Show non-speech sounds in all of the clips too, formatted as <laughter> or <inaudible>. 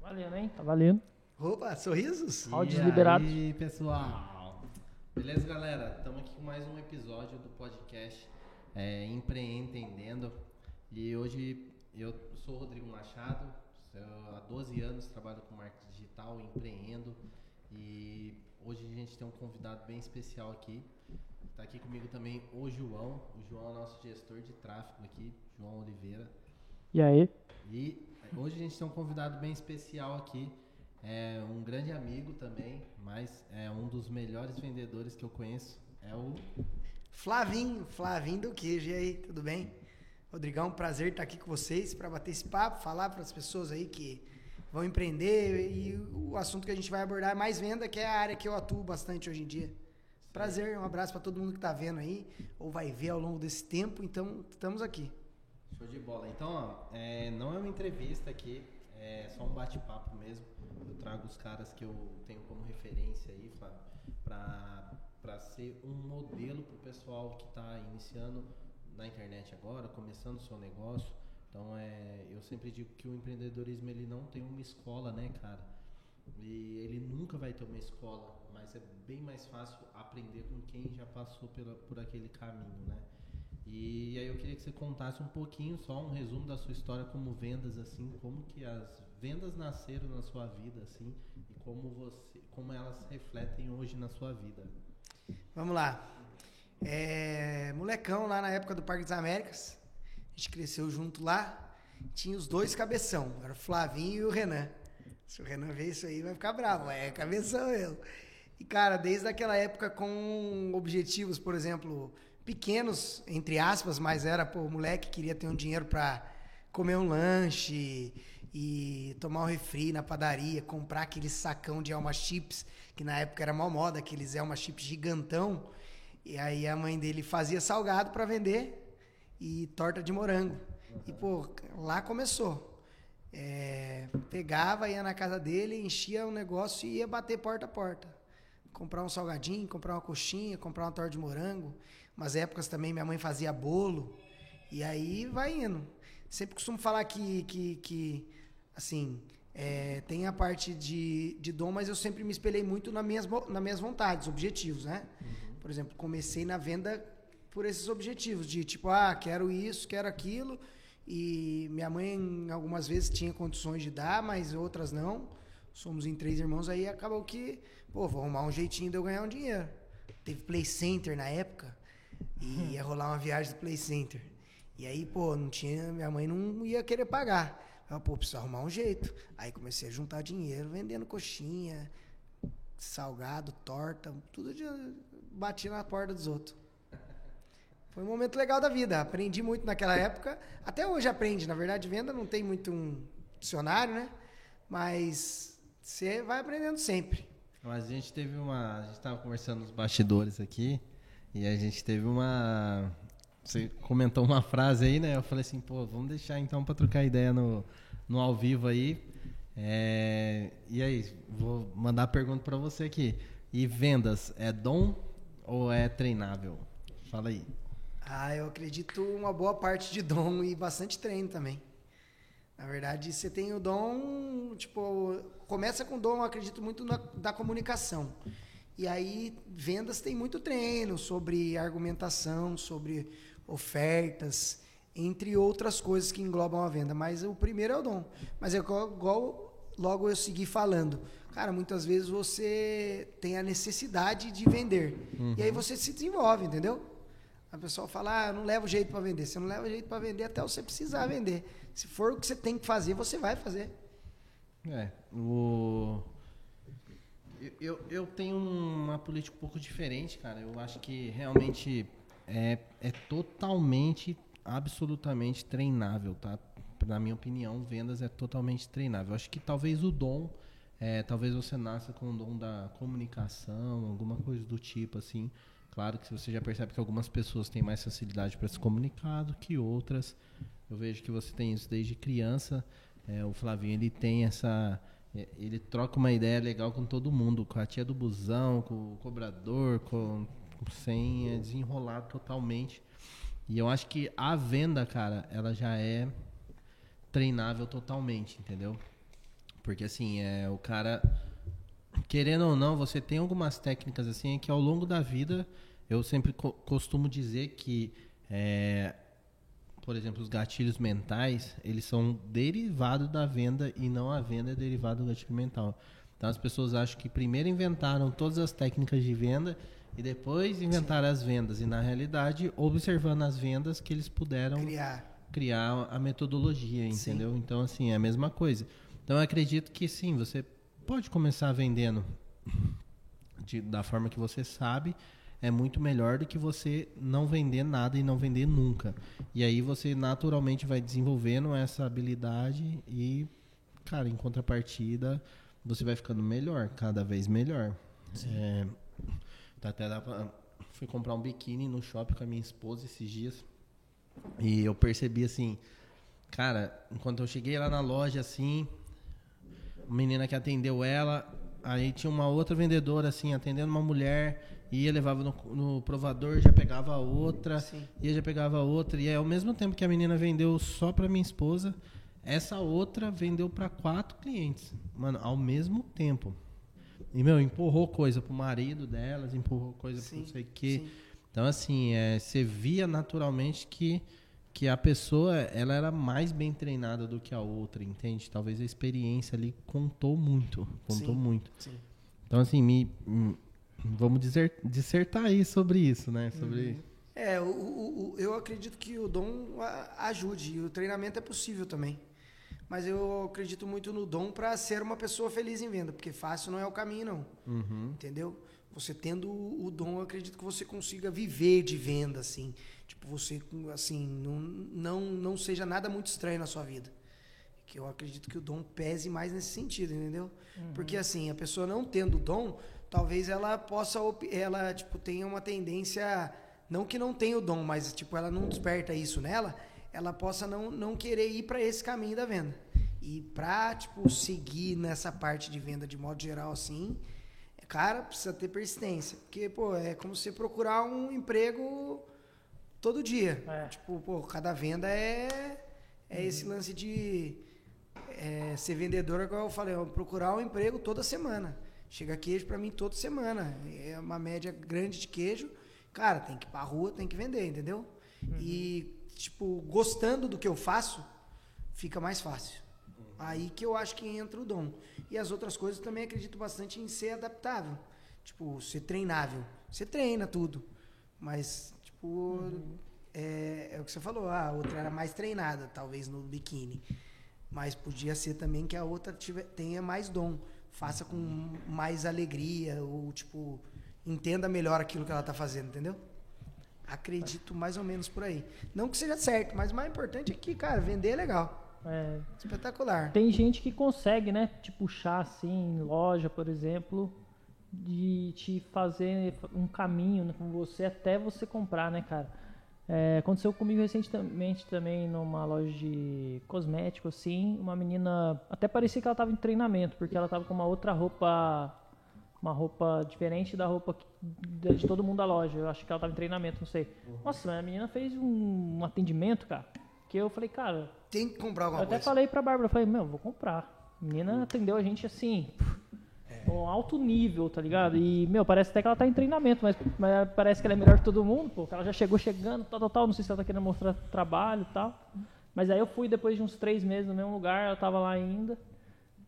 Valendo, hein? Tá valendo. Opa, sorrisos? Áudios e liberados. aí, pessoal? Beleza, galera? Estamos aqui com mais um episódio do podcast é, Empreendendo. E hoje eu sou o Rodrigo Machado, eu, há 12 anos trabalho com marketing digital, empreendo. E hoje a gente tem um convidado bem especial aqui. Está aqui comigo também o João. O João é nosso gestor de tráfego aqui, João Oliveira. E aí? E hoje a gente tem um convidado bem especial aqui, é um grande amigo também, mas é um dos melhores vendedores que eu conheço. É o Flavinho, Flavinho do Queijo. E aí, tudo bem? Rodrigão, prazer estar aqui com vocês para bater esse papo, falar para as pessoas aí que vão empreender e o assunto que a gente vai abordar é mais venda, que é a área que eu atuo bastante hoje em dia. Prazer, um abraço para todo mundo que está vendo aí ou vai ver ao longo desse tempo. Então, estamos aqui. Show de bola. Então, ó, é, não é uma entrevista aqui, é só um bate-papo mesmo. Eu trago os caras que eu tenho como referência aí, Flávio, para ser um modelo para o pessoal que está iniciando na internet agora, começando o seu negócio. Então, é, eu sempre digo que o empreendedorismo ele não tem uma escola, né, cara? E ele nunca vai ter uma escola, mas é bem mais fácil aprender com quem já passou pela, por aquele caminho, né? E aí eu queria que você contasse um pouquinho, só um resumo da sua história como vendas, assim, como que as vendas nasceram na sua vida, assim, e como você, como elas refletem hoje na sua vida. Vamos lá. É, molecão lá na época do Parque das Américas, a gente cresceu junto lá, tinha os dois cabeção, era o Flavinho e o Renan. Se o Renan ver isso aí, vai ficar bravo, é cabeção eu. E cara, desde aquela época com objetivos, por exemplo, pequenos, entre aspas, mas era, pô, o moleque queria ter um dinheiro para comer um lanche e tomar um refri na padaria, comprar aquele sacão de Elma Chips, que na época era mal moda, aqueles Elma Chips gigantão. E aí a mãe dele fazia salgado para vender e torta de morango. E, pô, lá começou. É, pegava, ia na casa dele, enchia o negócio e ia bater porta a porta. Comprar um salgadinho, comprar uma coxinha, comprar uma torta de morango. Umas épocas também minha mãe fazia bolo. E aí vai indo. Sempre costumo falar que, que, que assim, é, tem a parte de, de dom, mas eu sempre me espelhei muito nas minhas, nas minhas vontades, objetivos, né? Uhum. Por exemplo, comecei na venda por esses objetivos, de tipo, ah, quero isso, quero aquilo. E minha mãe, algumas vezes, tinha condições de dar, mas outras não. Somos em três irmãos, aí acabou que, pô, vou arrumar um jeitinho de eu ganhar um dinheiro. Teve Play Center na época. E ia rolar uma viagem do Play Center. E aí, pô, não tinha, minha mãe não ia querer pagar. Eu, pô, preciso arrumar um jeito. Aí comecei a juntar dinheiro, vendendo coxinha, salgado, torta, tudo de bati na porta dos outros. Foi um momento legal da vida. Aprendi muito naquela época. Até hoje aprende. Na verdade, venda não tem muito um dicionário, né? Mas você vai aprendendo sempre. Mas a gente teve uma. A gente estava conversando nos bastidores aqui. E a gente teve uma. Você comentou uma frase aí, né? Eu falei assim, pô, vamos deixar então para trocar ideia no, no ao vivo aí. É, e aí, vou mandar a pergunta para você aqui. E vendas, é dom ou é treinável? Fala aí. Ah, eu acredito uma boa parte de dom e bastante treino também. Na verdade, você tem o dom, tipo, começa com dom, eu acredito muito na, da comunicação. E aí, vendas tem muito treino sobre argumentação, sobre ofertas, entre outras coisas que englobam a venda. Mas o primeiro é o dom. Mas é igual, logo eu segui falando. Cara, muitas vezes você tem a necessidade de vender. Uhum. E aí você se desenvolve, entendeu? A pessoa fala, ah, eu não levo jeito para vender. Você não leva jeito para vender até você precisar vender. Se for o que você tem que fazer, você vai fazer. É, o eu, eu tenho uma política um pouco diferente, cara. Eu acho que realmente é, é totalmente, absolutamente treinável, tá? Na minha opinião, vendas é totalmente treinável. Eu acho que talvez o dom, é, talvez você nasça com o dom da comunicação, alguma coisa do tipo, assim. Claro que você já percebe que algumas pessoas têm mais facilidade para se comunicar do que outras. Eu vejo que você tem isso desde criança. É, o Flavinho ele tem essa ele troca uma ideia legal com todo mundo, com a tia do busão, com o cobrador, com, com senha, desenrolado totalmente. E eu acho que a venda, cara, ela já é treinável totalmente, entendeu? Porque assim, é, o cara, querendo ou não, você tem algumas técnicas assim que ao longo da vida, eu sempre co costumo dizer que, é, por exemplo, os gatilhos mentais, eles são derivados da venda e não a venda é derivada do gatilho mental. Então as pessoas acham que primeiro inventaram todas as técnicas de venda e depois inventaram Sim. as vendas. E na realidade, observando as vendas que eles puderam criar, criar a metodologia, entendeu? Sim. Então, assim, é a mesma coisa. Então eu acredito que sim, você pode começar vendendo de, da forma que você sabe. É muito melhor do que você não vender nada e não vender nunca. E aí você naturalmente vai desenvolvendo essa habilidade e, cara, em contrapartida, você vai ficando melhor, cada vez melhor. É, tá até dá pra, fui comprar um biquíni no shopping com a minha esposa esses dias. E eu percebi assim, cara, enquanto eu cheguei lá na loja assim, a menina que atendeu ela, aí tinha uma outra vendedora assim, atendendo uma mulher, ia levava no, no provador, já pegava outra, Sim. ia já pegava outra, e aí, ao mesmo tempo que a menina vendeu só para minha esposa, essa outra vendeu para quatro clientes, mano, ao mesmo tempo. E, meu, empurrou coisa pro marido delas, empurrou coisa sim, pro não sei o quê. Sim. Então, assim, é, você via naturalmente que, que a pessoa ela era mais bem treinada do que a outra, entende? Talvez a experiência ali contou muito. Contou muito. Então, assim, me, vamos dizer, dissertar aí sobre isso, né? Sobre. Uhum. É, o, o, o, eu acredito que o dom ajude. E o treinamento é possível também mas eu acredito muito no dom para ser uma pessoa feliz em venda, porque fácil não é o caminho, não. Uhum. Entendeu? Você tendo o dom, eu acredito que você consiga viver de venda, assim. Tipo, você, assim, não, não, não seja nada muito estranho na sua vida. Que eu acredito que o dom pese mais nesse sentido, entendeu? Uhum. Porque, assim, a pessoa não tendo dom, talvez ela possa, ela, tipo, tenha uma tendência, não que não tenha o dom, mas, tipo, ela não desperta isso nela, ela possa não, não querer ir para esse caminho da venda. E para tipo, seguir nessa parte de venda de modo geral assim, cara, precisa ter persistência. Porque, pô, é como você procurar um emprego todo dia. É. Tipo, pô, cada venda é, é uhum. esse lance de é, ser vendedor, igual eu falei, eu procurar um emprego toda semana. Chega queijo para mim toda semana. É uma média grande de queijo. Cara, tem que ir pra rua, tem que vender, entendeu? Uhum. E tipo, gostando do que eu faço, fica mais fácil. Aí que eu acho que entra o dom. E as outras coisas também acredito bastante em ser adaptável. Tipo, ser treinável. Você treina tudo. Mas, tipo, uhum. é, é, o que você falou. Ah, a outra era mais treinada, talvez no biquíni. Mas podia ser também que a outra tiver, tenha mais dom. Faça com mais alegria. Ou, tipo, entenda melhor aquilo que ela está fazendo, entendeu? Acredito mais ou menos por aí. Não que seja certo, mas o mais importante é que, cara, vender é legal. É. Espetacular. Tem gente que consegue, né? Te puxar assim, loja, por exemplo, de te fazer um caminho né, com você até você comprar, né, cara? É, aconteceu comigo recentemente também numa loja de cosmético, assim, uma menina, até parecia que ela estava em treinamento, porque ela estava com uma outra roupa uma roupa diferente da roupa de, de, todo mundo da loja. Eu acho que ela tava em treinamento, não sei. Uhum. Nossa, a menina fez um, um, atendimento, cara, que eu falei, cara. Tem que comprar alguma eu coisa. Eu até falei pra Bárbara, falei, meu, vou comprar. A menina atendeu a gente assim. Um alto nível, tá ligado? E, meu, parece até que ela tá em treinamento, mas, mas parece que ela é melhor que todo mundo, pô. Ela já chegou chegando, tal, tal, tal. Não sei se ela tá querendo mostrar trabalho e tal. Mas aí eu fui depois de uns três meses no mesmo lugar, ela tava lá ainda.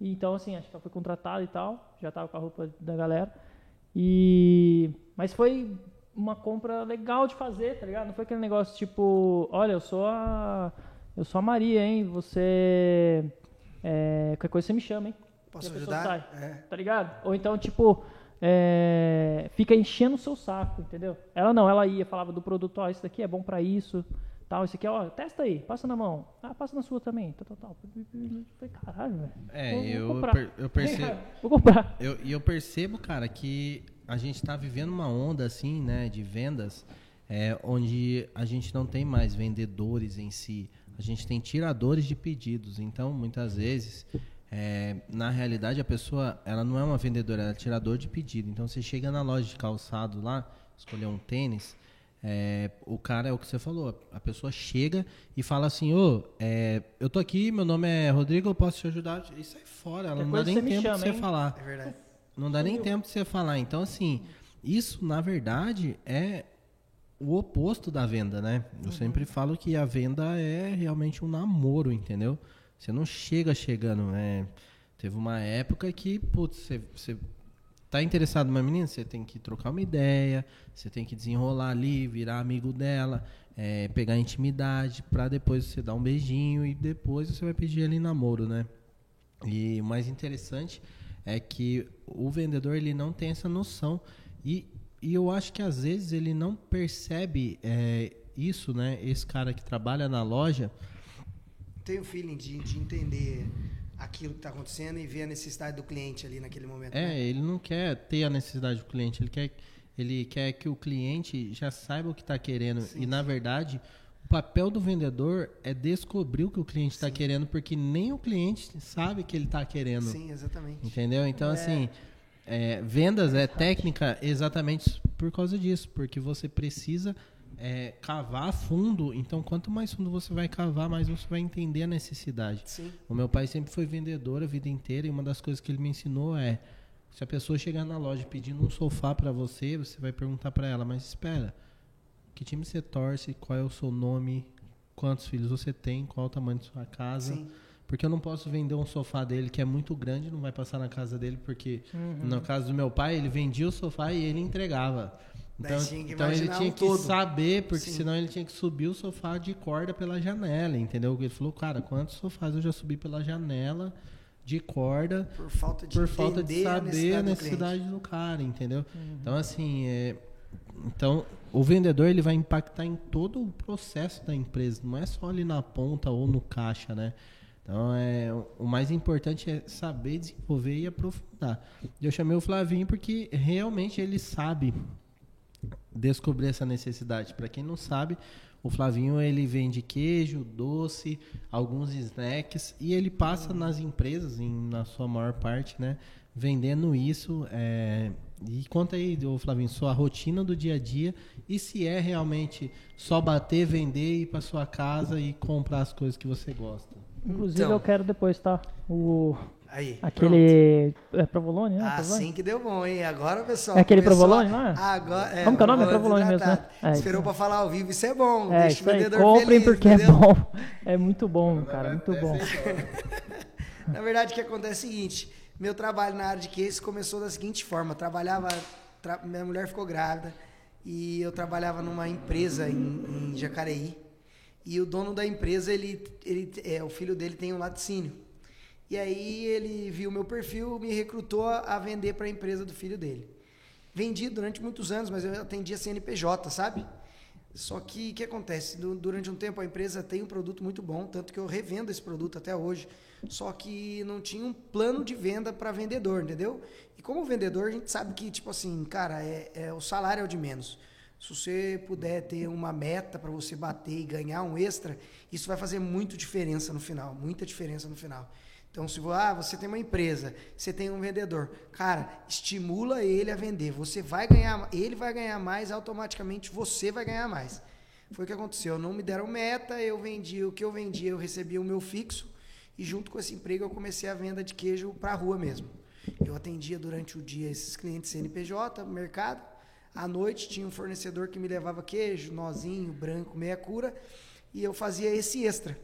E, então, assim, acho que ela foi contratada e tal, já estava com a roupa da galera. E mas foi uma compra legal de fazer, tá ligado? Não foi aquele negócio tipo, olha, eu sou a eu sou a Maria, hein? Você é, qualquer coisa você me chama, hein? Posso ajudar? Sai, é. Tá ligado? Ou então, tipo, é, fica enchendo o seu saco, entendeu? Ela não, ela ia, falava do produto, ó, oh, isso daqui é bom para isso, tal, esse aqui, ó, testa aí, passa na mão. Ah, passa na sua também. Tal, tal, tal. Falei, caralho, velho. É, vou, eu, vou per, eu percebo. <laughs> vou comprar. E eu, eu, percebo, cara, que a gente está vivendo uma onda assim, né, de vendas, é, onde a gente não tem mais vendedores em si. A gente tem tiradores de pedidos. Então, muitas vezes, é, na realidade, a pessoa, ela não é uma vendedora, ela é tirador de pedido. Então, você chega na loja de calçado lá, escolher um tênis, É, o cara é o que você falou, a pessoa chega e fala assim, ô, é, eu tô aqui, meu nome é Rodrigo, eu posso te ajudar? E sai fora, ela não dá nem tempo chama, de você hein? falar. É verdade. Não dá nem tempo de você falar. Então, assim, isso, na verdade, é o oposto da venda, né? Eu sempre falo que a venda é realmente um namoro, entendeu? Você não chega chegando. É... Teve uma época que, putz, você, você tá interessado numa menina, você tem que trocar uma ideia, você tem que desenrolar ali, virar amigo dela, é, pegar intimidade, pra depois você dar um beijinho e depois você vai pedir ali namoro, né? E o mais interessante é que o vendedor ele não tem essa noção e, e eu acho que às vezes ele não percebe é, isso, né? Esse cara que trabalha na loja, Tem o feeling de, de entender aquilo que está acontecendo e ver a necessidade do cliente ali naquele momento. é, né? ele não quer ter a necessidade do cliente, ele quer, ele quer que o cliente já saiba o que está querendo Sim, e na verdade o papel do vendedor é descobrir o que o cliente está querendo porque nem o cliente sabe que ele está querendo. Sim, exatamente. Entendeu? Então, É. assim, é, vendas é técnica exatamente por causa disso, porque você precisa é, cavar fundo. Então, quanto mais fundo você vai cavar, mais você vai entender a necessidade. Sim. O meu pai sempre foi vendedor a vida inteira e uma das coisas que ele me ensinou é: se a pessoa chegar na loja pedindo um sofá para você, você vai perguntar para ela, mas espera, que time você torce, qual é o seu nome, quantos filhos você tem, qual é o tamanho de sua casa. Sim. Porque eu não posso vender um sofá dele que é muito grande, não vai passar na casa dele, porque Uhum. no caso do meu pai, ele vendia o sofá e ele entregava. Então, então ele tinha que todo. saber, porque Sim. senão ele tinha que subir o sofá de corda pela janela, entendeu? Ele falou, cara, quantos sofás eu já subi pela janela de corda Por falta de por falta de saber a do necessidade cliente. do, cara, entendeu? Então, assim, é, então o vendedor ele vai impactar em todo o processo da empresa, não é só ali na ponta ou no caixa, né? Então, é, o mais importante é saber desenvolver e aprofundar. Eu chamei o Flavinho porque realmente ele sabe descobrir essa necessidade. Para quem não sabe, o Flavinho ele vende queijo, doce, alguns snacks e ele passa nas empresas, em, na sua maior parte, né, vendendo isso. é, E conta aí, ô Flavinho, sua rotina do dia a dia e se é realmente só bater, vender, ir para sua casa e comprar as coisas que você gosta. Inclusive Então. eu quero depois, tá? O, Aí. pronto. aquele. É provolone, né? Provolone? Assim que deu bom, hein? Agora, pessoal. É aquele começou provolone lá? Agora, é, Como que é o nome? É provolone mesmo, né? É, Esperou isso. pra falar ao vivo, isso é bom. É, deixa isso o vendedor Comprem feliz, porque entendeu? é bom. É muito bom, cara. Muito bom. <laughs> Na verdade, o que acontece é o seguinte: meu trabalho na área de case começou da seguinte forma: eu trabalhava, tra- minha mulher ficou grávida e eu trabalhava numa empresa em, em Jacareí. E o dono da empresa, ele, ele, é, o filho dele tem um laticínio. E aí ele viu meu perfil, me recrutou a, vender para a empresa do filho dele. Vendi durante muitos anos, mas eu atendia CNPJ, sabe? Só que o que acontece? Du- Durante um tempo a empresa tem um produto muito bom, tanto que eu revendo esse produto até hoje. Só que não tinha um plano de venda para vendedor, entendeu? E como vendedor, a gente sabe que, tipo assim, cara, é, é- o salário é o de menos. Se você puder ter uma meta para você bater e ganhar um extra, isso vai fazer muito diferença no final, muita diferença no final. Então, se ah, você tem uma empresa, você tem um vendedor, cara, estimula ele a vender. Você vai ganhar, ele vai ganhar mais, automaticamente você vai ganhar mais. Foi o que aconteceu. Não me deram meta, eu vendi o que eu vendia, eu recebia o meu fixo e junto com esse emprego eu comecei a venda de queijo para a rua mesmo. Eu atendia durante o dia esses clientes CNPJ, mercado. À noite tinha um fornecedor que me levava queijo, nozinho, branco, meia cura, e eu fazia esse extra.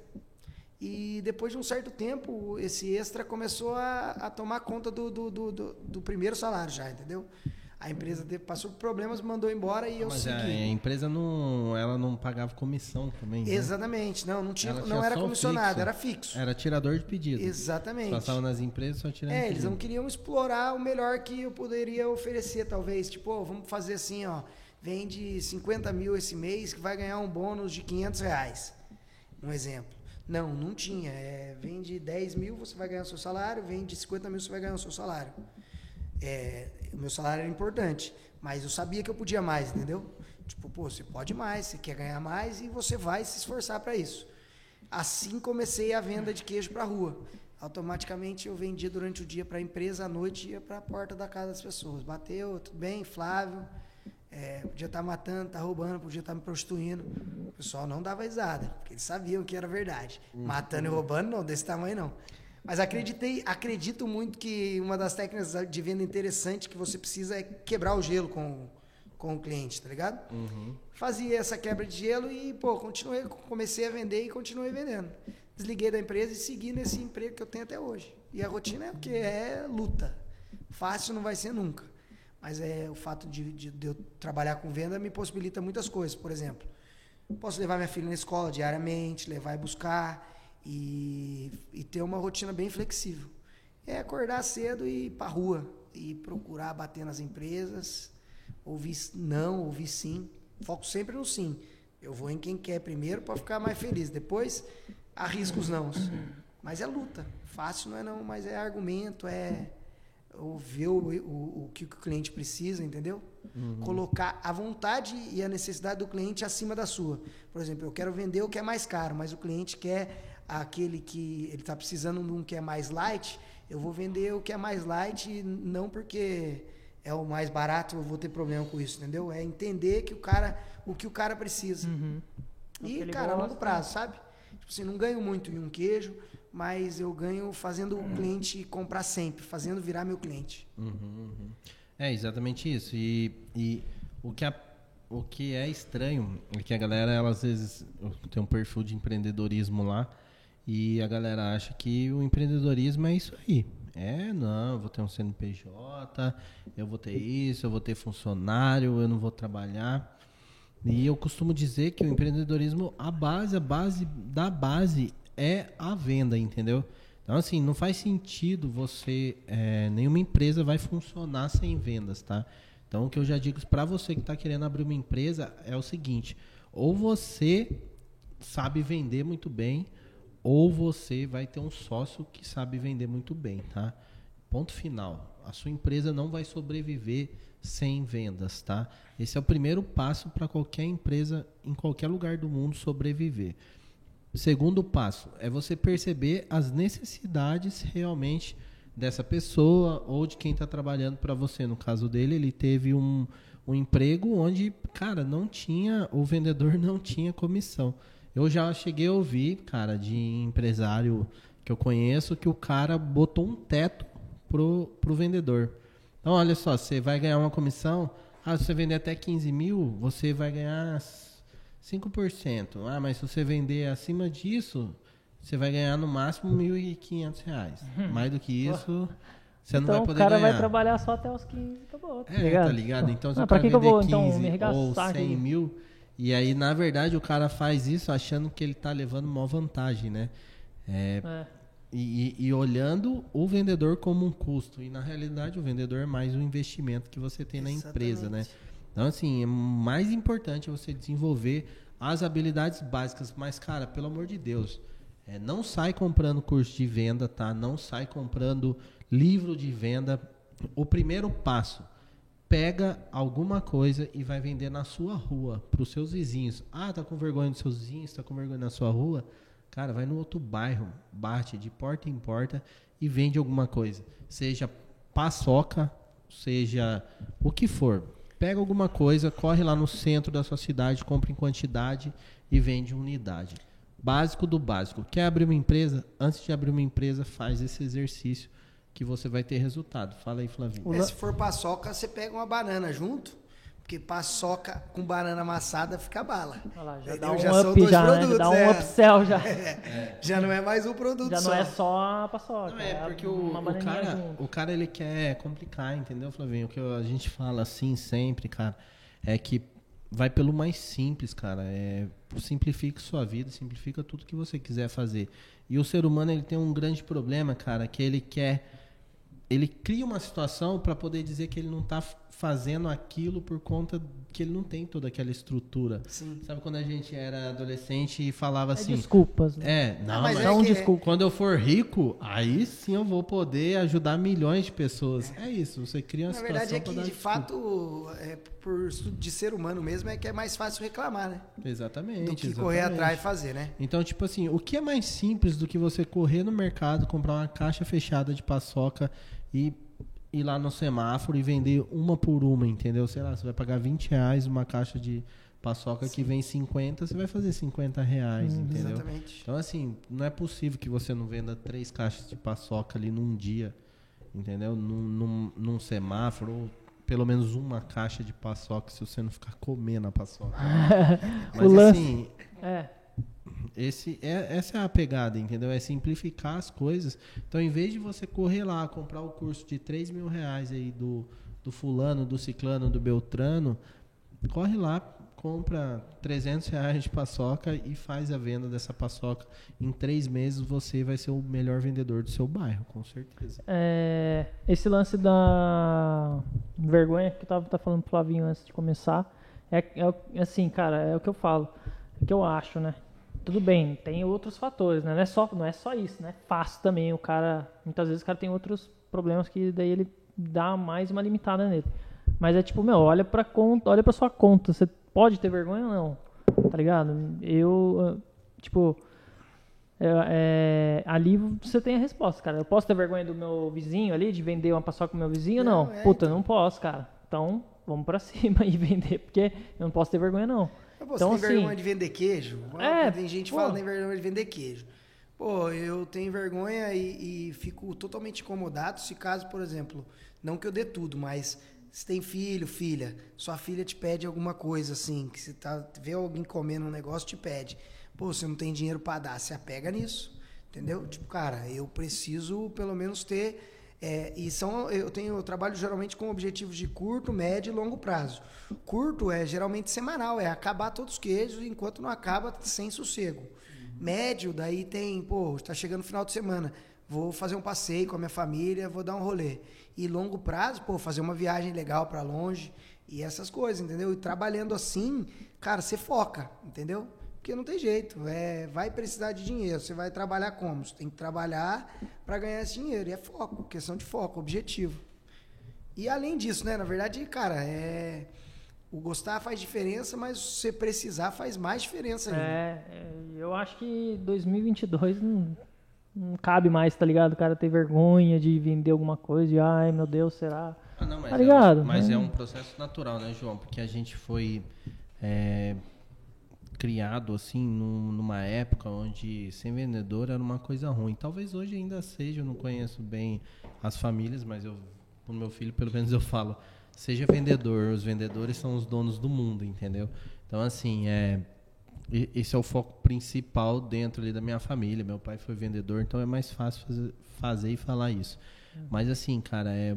E depois de um certo tempo, esse extra começou a, a tomar conta do, do, do, do- primeiro salário já, entendeu? A empresa passou por problemas, mandou embora e eu Mas segui. a empresa não, ela não pagava comissão também. né? Exatamente, não, não, tinha, Ela não tinha era comissionado, fixo. era fixo. Era tirador de pedido. Exatamente. Passava nas empresas só tirando É, pedido. eles não queriam explorar o melhor que eu poderia oferecer, talvez. Tipo, ó, vamos fazer assim, ó. Vende 50 mil esse mês que vai ganhar um bônus de 500 reais. Um exemplo. Não, não tinha. É, vende 10 mil, você vai ganhar o seu salário. Vende 50 mil, você vai ganhar o seu salário. É, o meu salário era importante, mas eu sabia que eu podia mais, entendeu? Tipo, pô, você pode mais, você quer ganhar mais e você vai se esforçar para isso. Assim comecei a venda de queijo para rua. Automaticamente eu vendia durante o dia para a empresa, à noite ia para a porta da casa das pessoas. Bateu, tudo bem, Flávio. É, podia estar matando, tá roubando, podia estar me prostituindo. O pessoal não dava risada, porque eles sabiam que era verdade. Matando e roubando, não, desse tamanho não. Mas acreditei, acredito muito que uma das técnicas de venda interessante que você precisa é quebrar o gelo com, com o cliente, tá ligado? Fazia essa quebra de gelo e, pô, continuei, comecei a vender e continuei vendendo. Desliguei da empresa e segui nesse emprego que eu tenho até hoje. E a rotina é porque é luta. Fácil não vai ser nunca. Mas é o fato de, de- de eu trabalhar com venda me possibilita muitas coisas. Por exemplo, posso levar minha filha na escola diariamente, levar e buscar e, e ter uma rotina bem flexível. É acordar cedo e ir para rua e procurar bater nas empresas, ouvir não, ouvir sim. Foco sempre no sim. Eu vou em quem quer primeiro para ficar mais feliz. Depois arrisco os nãos. Mas é luta. Fácil não é não, mas é argumento, é ouvir o, o, o que o cliente precisa, entendeu? Colocar a vontade e a necessidade do cliente acima da sua. Por exemplo, eu quero vender o que é mais caro, mas o cliente quer aquele que ele está precisando de um que é mais light. Eu vou vender o que é mais light, e não porque é o mais barato, eu vou ter problema com isso, entendeu? É entender que o cara, o que o cara precisa. Uhum. E, cara, a longo gosta. prazo, sabe? Tipo assim, não ganho muito em um queijo, mas eu ganho fazendo o cliente comprar sempre, fazendo virar meu cliente. É exatamente isso. E, e o, que a- o que é estranho é que a galera, ela, às vezes, tem um perfil de empreendedorismo lá e a galera acha que o empreendedorismo é isso aí. É, não, eu vou ter um CNPJ, eu vou ter isso, eu vou ter funcionário, eu não vou trabalhar. E eu costumo dizer que o empreendedorismo, a base, a base da base é a venda, entendeu? Então, assim, não faz sentido você. é, nenhuma empresa vai funcionar sem vendas, tá? Então, o que eu já digo para você que está querendo abrir uma empresa é o seguinte: ou você sabe vender muito bem, ou você vai ter um sócio que sabe vender muito bem, tá? Ponto final. A sua empresa não vai sobreviver sem vendas, tá? Esse é o primeiro passo para qualquer empresa em qualquer lugar do mundo sobreviver. Segundo passo é você perceber as necessidades realmente dessa pessoa ou de quem está trabalhando para você. No caso dele, ele teve um, um emprego onde, cara, não tinha, o vendedor <laughs> não tinha comissão. Eu já cheguei a ouvir, cara, de empresário que eu conheço, que o cara botou um teto pro, pro vendedor. Então, olha só, você vai ganhar uma comissão, ah, se você vender até 15 mil, você vai ganhar 5%. Ah, mas se você vender acima disso, você vai ganhar no máximo 1.500 reais. Mais do que isso, você não então vai poder o cara ganhar. vai trabalhar só até os 15 acabou, tá É, ligado? tá ligado? Então, se Ah, o cara que que eu vender vou, então, 15 me ou arregaçar 100 aqui? mil, e aí, na verdade, o cara faz isso achando que ele tá levando uma vantagem, né? É, É. e, e- e olhando o vendedor como um custo. E na realidade o vendedor é mais um investimento que você tem na empresa, né? Então, assim, é mais importante você desenvolver as habilidades básicas. Mas, cara, pelo amor de Deus, é, não sai comprando curso de venda, tá? Não sai comprando livro de venda. O primeiro passo, pega alguma coisa e vai vender na sua rua, para os seus vizinhos. Ah, tá com vergonha dos seus vizinhos, tá com vergonha na sua rua? Cara, vai no outro bairro, bate de porta em porta e vende alguma coisa. Seja paçoca, seja o que for. Pega alguma coisa, corre lá no centro da sua cidade, compra em quantidade e vende unidade. Básico do básico. Quer abrir uma empresa? Antes de abrir uma empresa, faz esse exercício que você vai ter resultado. Fala aí, Flavinho. É, se for paçoca, você pega uma banana junto, porque paçoca com banana amassada fica bala. Olha lá, já Entendeu? dá um são up dois já, né? Já produtos, dá um é. upsell já. <laughs> Já não é mais um produto Já só. não é só a paçoca. Não, é porque o, uma o cara, o cara ele quer complicar, entendeu, Flavinho? O que a gente fala assim sempre, cara, é que vai pelo mais simples, cara. É, simplifique sua vida, simplifica tudo que você quiser fazer. E o ser humano ele tem um grande problema, cara, que ele quer ele cria uma situação para poder dizer que ele não está fazendo aquilo por conta que ele não tem toda aquela estrutura. Sim. Sabe quando a gente era adolescente e falava É assim, desculpas. né? é, não, mas mas, é que- desculpa. quando eu for rico, aí sim eu vou poder ajudar milhões de pessoas. É isso, você cria uma Na situação verdade é que, de desculpa. fato, é, por de ser humano mesmo, é que é mais fácil reclamar, né? Exatamente. Do que correr exatamente. atrás e fazer, né? Então, tipo assim, o que é mais simples do que você correr no mercado, comprar uma caixa fechada de paçoca e, ir lá no semáforo e vender uma por uma, entendeu? Sei lá, você vai pagar 20 reais uma caixa de paçoca que vem 50, você vai fazer 50 reais, Hum, entendeu? Exatamente. Então, assim, não é possível que você não venda três caixas de paçoca ali num dia, entendeu? Num, num, num semáforo, ou pelo menos uma caixa de paçoca se você não ficar comendo a paçoca. <laughs> Mas, assim, É. esse é, essa é a pegada, entendeu? É simplificar as coisas. Então, em vez de você correr lá, comprar o curso de 3 mil reais aí do, do fulano, do ciclano, do beltrano, corre lá, compra 300 reais de paçoca e faz a venda dessa paçoca. Em três meses você vai ser o melhor vendedor do seu bairro, com certeza. É, esse lance da vergonha que eu tava tá falando pro Flavinho antes de começar, é, é assim, cara, é o que eu falo, é o que eu acho, né? Tudo bem, tem outros fatores, né? Não é só, não é só isso, né? É fácil também, o cara, muitas vezes o cara tem outros problemas que daí ele dá mais uma limitada nele. Mas é tipo, meu, olha pra conta, olha pra sua conta, você pode ter vergonha ou não? Tá ligado? Eu, tipo, é, é, ali você tem a resposta, cara. Eu posso ter vergonha do meu vizinho ali, de vender uma paçoca pro meu vizinho? Não. Não, é, Puta, então. não posso, cara. Então, vamos pra <laughs> cima e vender, porque eu não posso ter vergonha, não. Pô, Então, você tem assim- vergonha de vender queijo? É, tem gente que fala que tem vergonha de vender queijo. Pô, eu tenho vergonha e, e fico totalmente incomodado se caso, por exemplo, não que eu dê tudo, mas se tem filho, filha, sua filha te pede alguma coisa assim, que você tá, vê alguém comendo um negócio, te pede. Pô, você não tem dinheiro pra dar, se apega nisso. Entendeu? Tipo, cara, eu preciso pelo menos ter. É, e são, eu tenho, eu trabalho geralmente com objetivos de curto, médio e longo prazo. Curto é geralmente semanal, é acabar todos os queijos, enquanto não acaba, sem sossego. Médio, daí tem, pô, tá chegando o final de semana, vou fazer um passeio com a minha família, vou dar um rolê. E longo prazo, pô, fazer uma viagem legal pra longe e essas coisas, entendeu? E trabalhando assim, cara, você foca, entendeu? Porque não tem jeito, é, vai precisar de dinheiro, você vai trabalhar como? Você tem que trabalhar para ganhar esse dinheiro, e é foco, questão de foco, objetivo. E além disso, né, na verdade, cara, é o gostar faz diferença, mas se você precisar faz mais diferença ainda. É, é, eu acho que 2022 não, não cabe mais, tá ligado? O cara ter vergonha de vender alguma coisa e, ai meu Deus, será? Ah, não, mas Tá ligado? É, mas É. é um processo natural, né, João? Porque a gente foi é, criado assim num- numa época onde ser vendedor era uma coisa ruim. Talvez hoje ainda seja, eu não conheço bem as famílias, mas eu, o meu filho, pelo menos eu falo, seja vendedor, os vendedores são os donos do mundo, entendeu? Então, assim, é, esse é o foco principal dentro ali da minha família. Meu pai foi vendedor, então é mais fácil fazer, fazer e falar isso. Mas assim, cara, é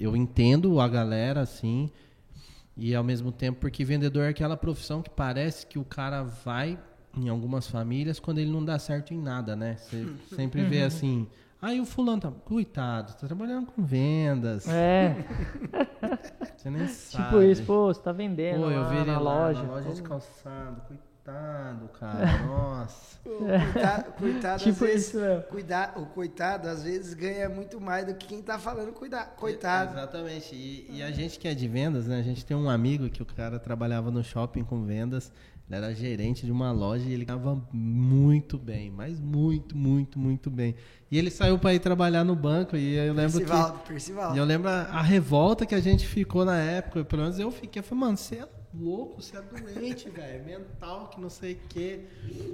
eu entendo a galera assim e ao mesmo tempo porque vendedor é aquela profissão que parece que o cara vai em algumas famílias quando ele não dá certo em nada, né? Você <laughs> sempre vê assim, aí o fulano tá, coitado, tá trabalhando com vendas, É, <laughs> você nem sabe. tipo isso, pô, você tá vendendo Pô, eu lá vi ele na lá loja. na loja de calçado, coitado, cara, <laughs> nossa. O coitado, coitado às Tipo vezes, isso mesmo. cuida- o coitado às vezes ganha muito mais do que quem tá falando cuida, coitado. Exatamente. E, e a gente que é de vendas, né? A gente tem um amigo que o cara trabalhava no shopping com vendas. Ele era gerente de uma loja e ele ganhava muito bem, mas muito, muito, muito bem. E ele saiu para ir trabalhar no banco e eu lembro que Percival, Percival. e eu lembro a, a revolta que a gente ficou na época, pelo menos eu fiquei, eu falei, mano, você é louco, você é doente, <laughs> velho, mental, que não sei o quê.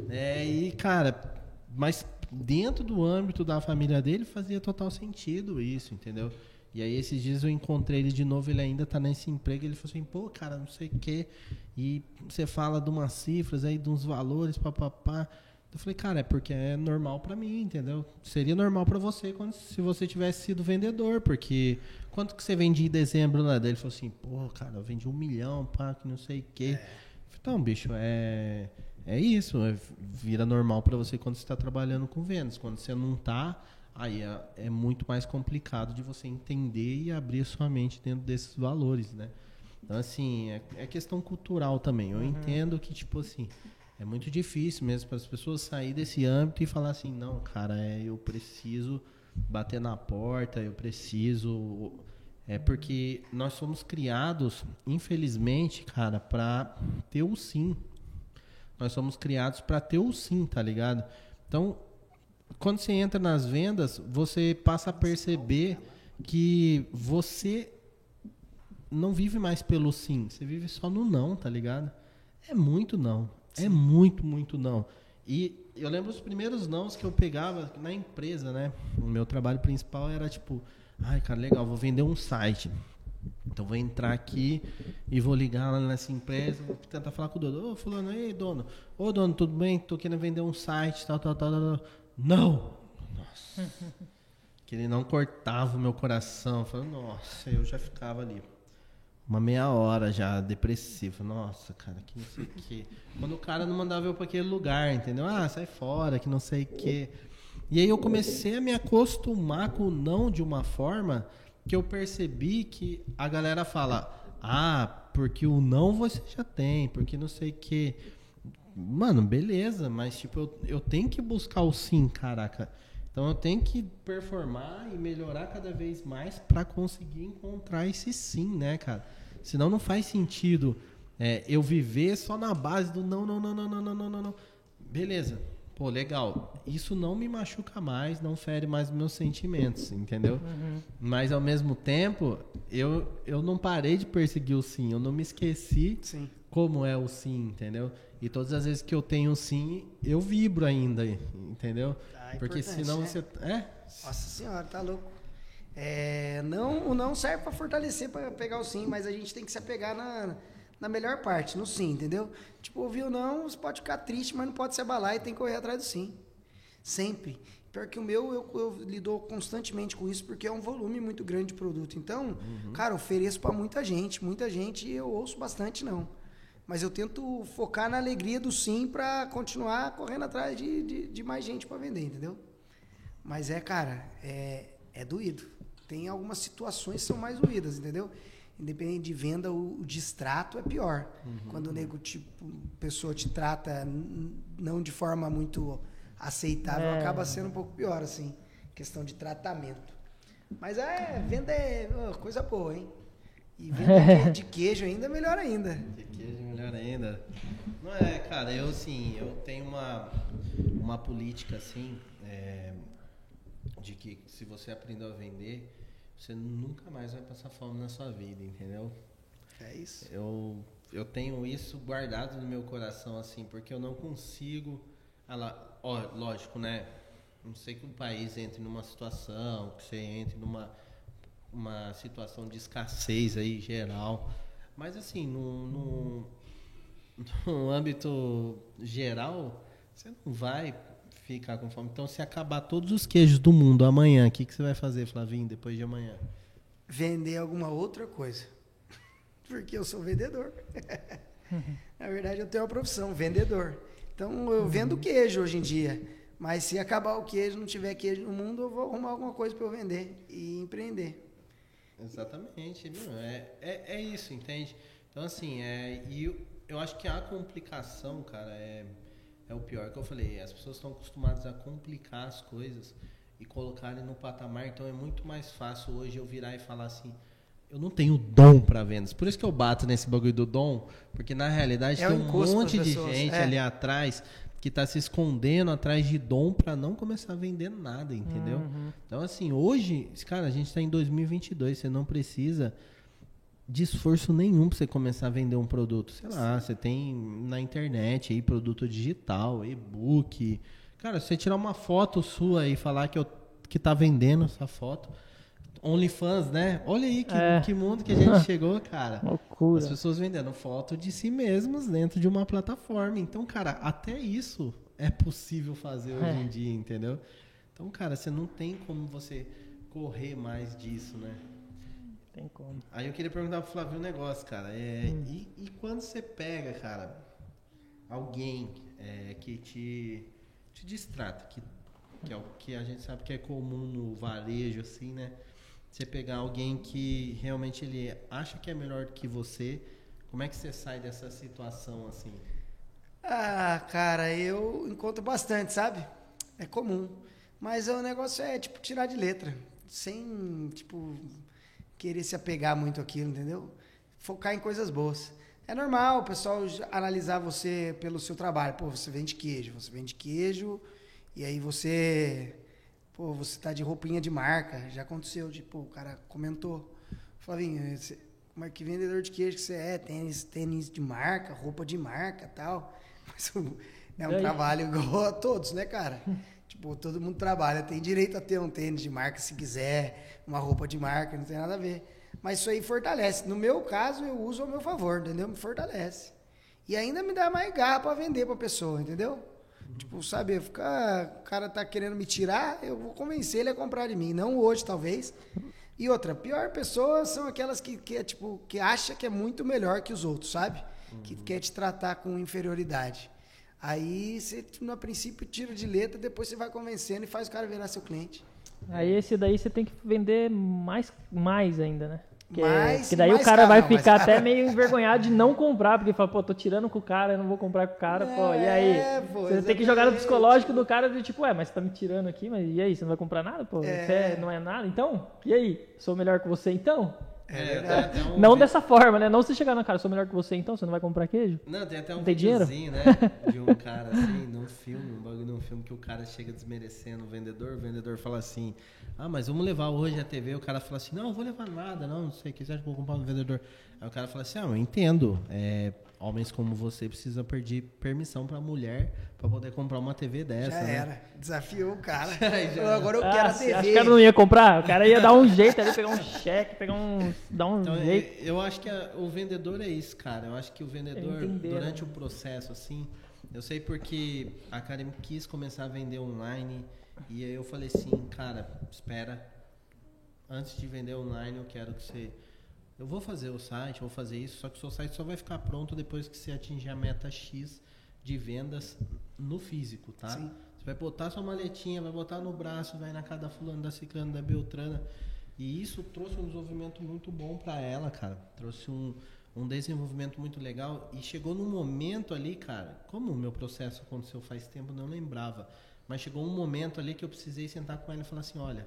É, e, cara, mas dentro do âmbito da família dele fazia total sentido isso, entendeu? E aí esses dias eu encontrei ele de novo, ele ainda tá nesse emprego, ele falou assim, pô, cara, não sei o quê. E você fala de umas cifras aí, de uns valores, papapá. Eu falei, cara, é porque é normal pra mim, entendeu? Seria normal pra você quando, se você tivesse sido vendedor, porque quanto que você vendia em dezembro lá? Daí ele falou assim, pô, cara, eu vendi um milhão, pá, que não sei o quê. Eu falei, Então, bicho, é, é isso. é- vira normal pra você quando você tá trabalhando com vendas. Quando você não tá, aí é, é muito mais complicado de você entender e abrir a sua mente dentro desses valores, né? Então, assim, é, é questão cultural também. Eu entendo que, tipo assim, é muito difícil mesmo para as pessoas sair desse âmbito e falar assim, não, cara, é, eu preciso bater na porta, eu preciso. É porque nós somos criados, infelizmente, cara, para ter o sim. Nós somos criados para ter o sim, tá ligado? Então, quando você entra nas vendas, você passa a perceber que você não vive mais pelo sim, você vive só no não, tá ligado? É muito não. É muito, muito não. E eu lembro os primeiros nãos que eu pegava na empresa, né? O meu trabalho principal era tipo, ai, cara, legal, vou vender um site. Então vou entrar aqui e vou ligar lá nessa empresa, vou tentar falar com o dono. Ô, fulano, ei, dono. Ô, dono, tudo bem? Tô querendo vender um site, tal, tal, tal, tal. Não! Nossa. <laughs> que ele não cortava o meu coração. Falando, nossa, eu já ficava ali. Uma meia hora já, depressivo. Nossa, cara, que não sei o quê. Quando o cara não mandava eu para aquele lugar, entendeu? Ah, sai fora, que não sei o quê. E aí eu comecei a me acostumar com o não de uma forma que eu percebi que a galera fala, ah, porque o não você já tem, porque não sei o quê. Mano, beleza, mas tipo, eu, eu tenho que buscar o sim, caraca. Então eu tenho que performar e melhorar cada vez mais para conseguir encontrar esse sim, né, cara? Senão não faz sentido é, eu viver só na base do não, não, não, não, não, não, não, não. Beleza. Pô, legal. Isso não me machuca mais, não fere mais meus sentimentos, entendeu? Uhum. Mas ao mesmo tempo, eu, eu não parei de perseguir o sim, eu não me esqueci sim. como é o sim, entendeu? E todas as vezes que eu tenho sim, eu vibro ainda, entendeu? Ah, Porque senão né? você. É? Nossa senhora, tá louco. É, não, o não serve para fortalecer, para pegar o sim, mas a gente tem que se apegar na, na melhor parte, no sim, entendeu? Tipo, ouviu não, você pode ficar triste, mas não pode se abalar e tem que correr atrás do sim. Sempre. Pior que o meu, eu, eu lido constantemente com isso, porque é um volume muito grande de produto. Então, uhum. cara, ofereço para muita gente, muita gente, e eu ouço bastante não. Mas eu tento focar na alegria do sim para continuar correndo atrás de, de, de mais gente para vender, entendeu? Mas é, cara, é, é doído. Tem algumas situações que são mais doídas, entendeu? Independente de venda, o, o distrato é pior. Uhum. Quando o nego, tipo, pessoa te trata não de forma muito aceitável, é. acaba sendo um pouco pior, assim, questão de tratamento. Mas é, venda é oh, coisa boa, hein? E venda de <laughs> queijo ainda, melhor ainda. De queijo, melhor ainda. Não é, cara, eu assim, eu tenho uma, uma política assim, é, de que se você aprendeu a vender, você nunca mais vai passar fome na sua vida, entendeu? É isso. Eu, eu tenho isso guardado no meu coração, assim, porque eu não consigo. Ela, ó, lógico, né? Não sei que o país entre numa situação, que você entre numa uma situação de escassez aí geral. Mas assim, no, no, no âmbito geral, você não vai ficar com fome. Então, se acabar todos os queijos do mundo amanhã, o que, que você vai fazer, Flavinho, depois de amanhã? Vender alguma outra coisa. <laughs> Porque eu sou vendedor. <laughs> Na verdade, eu tenho uma profissão, vendedor. Então, eu vendo queijo hoje em dia. Mas se acabar o queijo, não tiver queijo no mundo, eu vou arrumar alguma coisa para eu vender e empreender. Exatamente. é, é, é isso, entende? Então, assim, é, e eu, eu acho que a complicação, cara, é, é o pior que eu falei. As pessoas estão acostumadas a complicar as coisas e colocarem no patamar. Então, é muito mais fácil hoje eu virar e falar assim: eu não tenho dom para vendas. Por isso que eu bato nesse bagulho do dom, porque na realidade é tem um monte de gente é. ali atrás que está se escondendo atrás de dom para não começar a vender nada, entendeu? Uhum. Então, assim, hoje, cara, a gente está em 2022, você não precisa de esforço nenhum para você começar a vender um produto. Sei lá, você tem na internet aí produto digital, e-book. Cara, se você tirar uma foto sua e falar que, eu, que tá vendendo essa foto, OnlyFans, né? Olha aí que, é. que mundo que a gente <laughs> chegou, cara. Loucura. As pessoas vendendo foto de si mesmas dentro de uma plataforma. Então, cara, até isso é possível fazer é. hoje em dia, entendeu? Então, cara, você não tem como você correr mais disso, né? Tem como. Aí eu queria perguntar pro Flávio um negócio, cara. É, hum. e, e, quando você pega, cara, alguém é, que te, te distrata, que, que é o que a gente sabe que é comum no varejo, assim, né? Você pegar alguém que realmente ele acha que é melhor que você, como é que você sai dessa situação assim? Ah, cara, eu encontro bastante, sabe? É comum. Mas o negócio é, tipo, tirar de letra. Sem, tipo, querer se apegar muito àquilo, entendeu? Focar em coisas boas. É normal o pessoal analisar você pelo seu trabalho. Pô, você vende queijo, você vende queijo, e aí você pô, você tá de roupinha de marca. Já aconteceu, tipo, o cara comentou. Flavinho, você, como é que vendedor de queijo que você é? Tênis, tênis de marca, roupa de marca tal. <laughs> Mas é um trabalho igual a todos, né, cara? <laughs> tipo, todo mundo trabalha, tem direito a ter um tênis de marca se quiser, uma roupa de marca, não tem nada a ver. Mas isso aí fortalece. No meu caso, eu uso ao meu favor, entendeu? Me fortalece. E ainda me dá mais garra para vender para pessoa, entendeu? Tipo, sabe, ficar, o cara tá querendo me tirar, eu vou convencer ele a comprar de mim. Não hoje, talvez. E outra, pior pessoa são aquelas que, que é, tipo, que acha que é muito melhor que os outros, sabe? Uhum. Que quer te tratar com inferioridade. Aí você, no princípio, tira de letra, depois você vai convencendo e faz o cara virar seu cliente. Aí esse daí você tem que vender mais, mais ainda, né? Que, mais, que daí o cara vai ficar até meio envergonhado de não comprar, porque fala, pô, tô tirando com o cara, eu não vou comprar com o cara, é, pô, e aí? É, pô, você tem que jogar no psicológico do cara de tipo, ué, mas você tá me tirando aqui, mas e aí, você não vai comprar nada, pô? É. Você não é nada, então? E aí? Sou melhor que você então? É, é um não dessa forma, né? Não você chegar na cara, sou melhor que você, então você não vai comprar queijo? Não, tem até um tem dinheiro? né? <laughs> De um cara assim, num filme, um bagulho num filme que o cara chega desmerecendo o vendedor, o vendedor fala assim: Ah, mas vamos levar hoje a TV. O cara fala assim: Não, não vou levar nada, não, não sei o que, você acha que vou comprar um vendedor? Aí o cara fala assim: Ah, eu entendo. É, homens como você precisam pedir permissão para mulher para poder comprar uma TV dessa. Já né? era. Desafiou o cara. <laughs> Agora eu ah, quero a TV. Acho que o cara não ia comprar. O cara ia dar um jeito ali, pegar um <laughs> cheque, pegar um. dar um então, jeito. Eu acho que a, o vendedor é isso, cara. Eu acho que o vendedor, durante o processo, assim. Eu sei porque a Karen quis começar a vender online. E aí eu falei assim, cara, espera. Antes de vender online, eu quero que você eu vou fazer o site, vou fazer isso, só que o seu site só vai ficar pronto depois que você atingir a meta X de vendas no físico, tá? Sim. Você vai botar sua maletinha, vai botar no braço, vai na casa da fulana, da ciclana, da beltrana. E isso trouxe um desenvolvimento muito bom para ela, cara. Trouxe um, um desenvolvimento muito legal. E chegou num momento ali, cara, como o meu processo aconteceu faz tempo, não lembrava. Mas chegou um momento ali que eu precisei sentar com ela e falar assim, olha,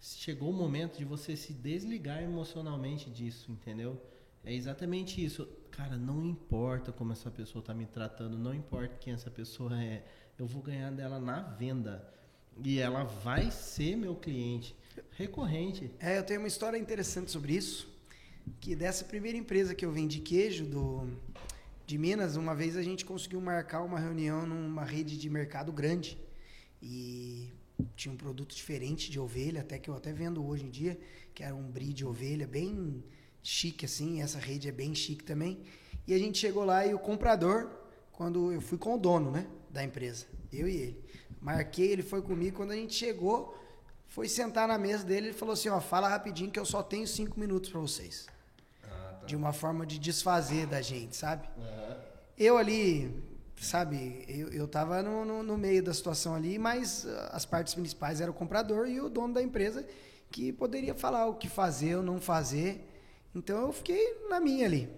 chegou o momento de você se desligar emocionalmente disso, entendeu? É exatamente isso. Cara, não importa como essa pessoa está me tratando, não importa quem essa pessoa é, eu vou ganhar dela na venda. E ela vai ser meu cliente recorrente. É, eu tenho uma história interessante sobre isso. Que dessa primeira empresa que eu vendi queijo do, de Minas, uma vez a gente conseguiu marcar uma reunião numa rede de mercado grande. E tinha um produto diferente de ovelha, até que eu até vendo hoje em dia, que era um brie de ovelha, bem chique assim, essa rede é bem chique também. E a gente chegou lá e o comprador, quando eu fui com o dono, né, da empresa, eu e ele. Marquei, ele foi comigo, quando a gente chegou, foi sentar na mesa dele, ele falou assim, ó, fala rapidinho que eu só tenho cinco minutos para vocês. Ah, tá. De uma forma de desfazer da gente, sabe? Uhum. Eu ali, sabe, eu, eu tava no, no, no, meio da situação ali, mas ah, as partes principais eram o comprador e o dono da empresa que poderia falar o que fazer ou não fazer. Então eu fiquei na minha ali.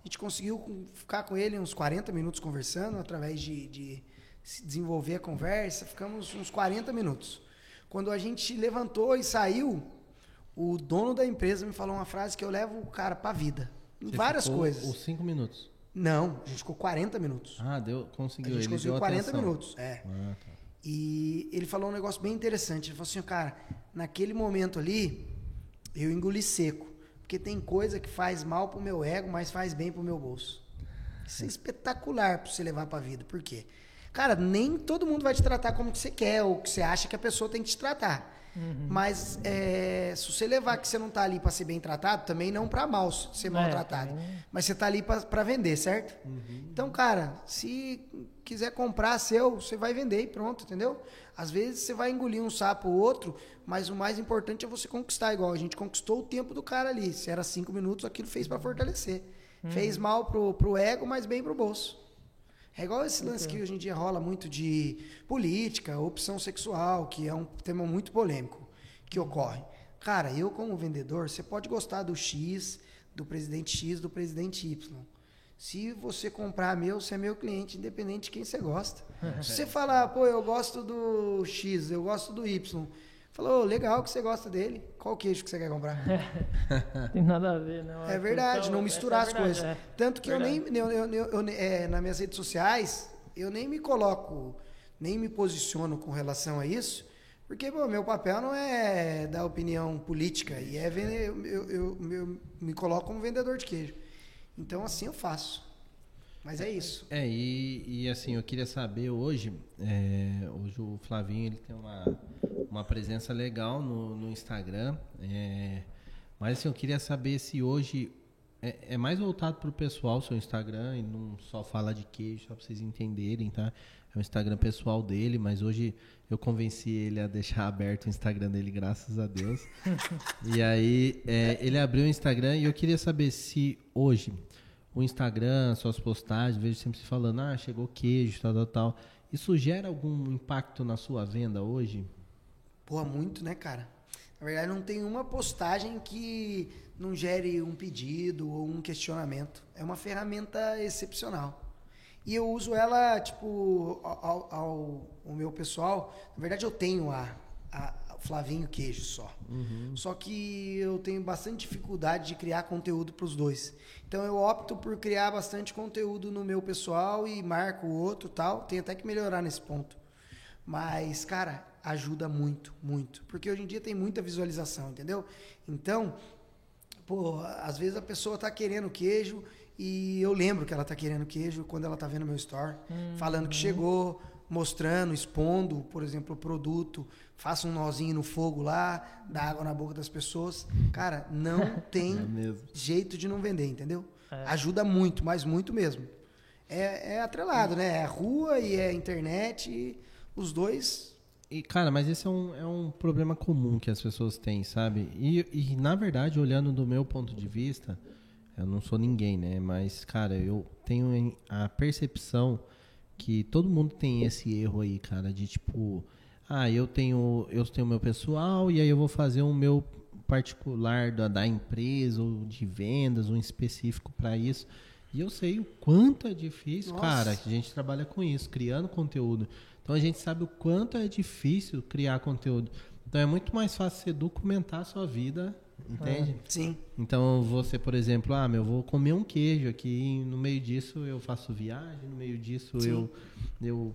A gente conseguiu ficar com ele uns 40 minutos conversando, através de, de se desenvolver a conversa, ficamos uns 40 minutos. Quando a gente levantou e saiu, o dono da empresa me falou uma frase que eu levo o cara para a vida. Em Você várias coisas. Os cinco minutos. Não, a gente ficou 40 minutos. Ah, deu, conseguiu. A gente ele conseguiu 40 atenção. minutos. É. Ah, tá. E ele falou um negócio bem interessante. Ele falou assim, cara, naquele momento ali, eu engoli seco. Porque tem coisa que faz mal pro meu ego, mas faz bem pro meu bolso. Isso é espetacular para você levar pra vida. Por quê? Cara, nem todo mundo vai te tratar como que você quer ou que você acha que a pessoa tem que te tratar. Uhum. Mas é, se você levar que você não está ali para ser bem tratado, também não para mal ser maltratado. É, Mas você está ali para vender, certo? Uhum. Então, cara, se quiser comprar seu, você vai vender e pronto, entendeu? Às vezes você vai engolir um sapo ou outro, mas o mais importante é você conquistar. Igual a gente conquistou o tempo do cara ali. Se era cinco minutos, aquilo fez para fortalecer. Uhum. Fez mal pro, pro ego, mas bem pro bolso. É igual esse lance que hoje em dia rola muito de política, opção sexual, que é um tema muito polêmico que ocorre. Cara, eu como vendedor, você pode gostar do X, do presidente X, do presidente Y. Se você comprar meu, você é meu cliente, independente de quem você gosta. <laughs> Se você falar, pô, eu gosto do X, eu gosto do Y, Falou, legal que você gosta dele. Qual queijo que você quer comprar? <laughs> Tem nada a ver, não. É verdade, então, não misturar é as verdade, coisas. É. Tanto que verdade. eu nem, eu, eu, eu, é, nas minhas redes sociais, eu nem me coloco, nem me posiciono com relação a isso, Porque, pô, meu papel não é dar opinião política, e é vender, eu, eu, eu, eu me coloco como vendedor de queijo. Então, assim eu faço. Mas é isso. É, e, e assim, eu queria saber hoje, é, hoje o Flavinho ele tem uma, uma presença legal no, no Instagram, é, mas assim, eu queria saber se hoje é, é mais voltado para o pessoal, seu Instagram, e não só fala de queijo, só para vocês entenderem, tá? É o Instagram pessoal dele, mas hoje eu convenci ele a deixar <laughs> aberto o Instagram dele, graças a Deus. <laughs> e aí, é, ele abriu o Instagram e eu queria saber se hoje o Instagram, suas postagens, vejo sempre se falando, ah, chegou queijo, tal, tal, tal. Isso gera algum impacto na sua venda hoje? Pô, muito, né, cara? Na verdade, não tem uma postagem que não gere um pedido ou um questionamento. É uma ferramenta excepcional. E eu uso ela, tipo, ao, ao, ao meu pessoal. Na verdade, eu tenho a, a Flavinho Queijo só. Uhum. Só que eu tenho bastante dificuldade de criar conteúdo para os dois. Então eu opto por criar bastante conteúdo no meu pessoal e marco o outro tal. Tem até que melhorar nesse ponto. Mas, cara, ajuda muito, muito. Porque hoje em dia tem muita visualização, entendeu? Então, pô, às vezes a pessoa tá querendo queijo e eu lembro que ela tá querendo queijo quando ela tá vendo meu store, uhum. falando que chegou, mostrando, expondo, por exemplo, o produto, faça um nozinho no fogo lá, dá água na boca das pessoas. Cara, não <laughs> tem é jeito de não vender, entendeu? É. Ajuda muito, mas muito mesmo. É, é atrelado, né? É rua e é internet, e os dois. E, cara, mas esse é um, é um problema comum que as pessoas têm, sabe? E, e, na verdade, olhando do meu ponto de vista, eu não sou ninguém, né? Mas, cara, eu tenho a percepção que todo mundo tem esse erro aí, cara, de tipo, ah, eu tenho eu tenho meu pessoal e aí eu vou fazer o meu particular da, da empresa ou de vendas, um específico para isso. E eu sei o quanto é difícil, Nossa. cara, que a gente trabalha com isso, criando conteúdo. Então a gente sabe o quanto é difícil criar conteúdo. Então é muito mais fácil você documentar a sua vida Entende? Ah, sim. Então você, por exemplo, ah, meu, vou comer um queijo aqui, no meio disso eu faço viagem, no meio disso eu, eu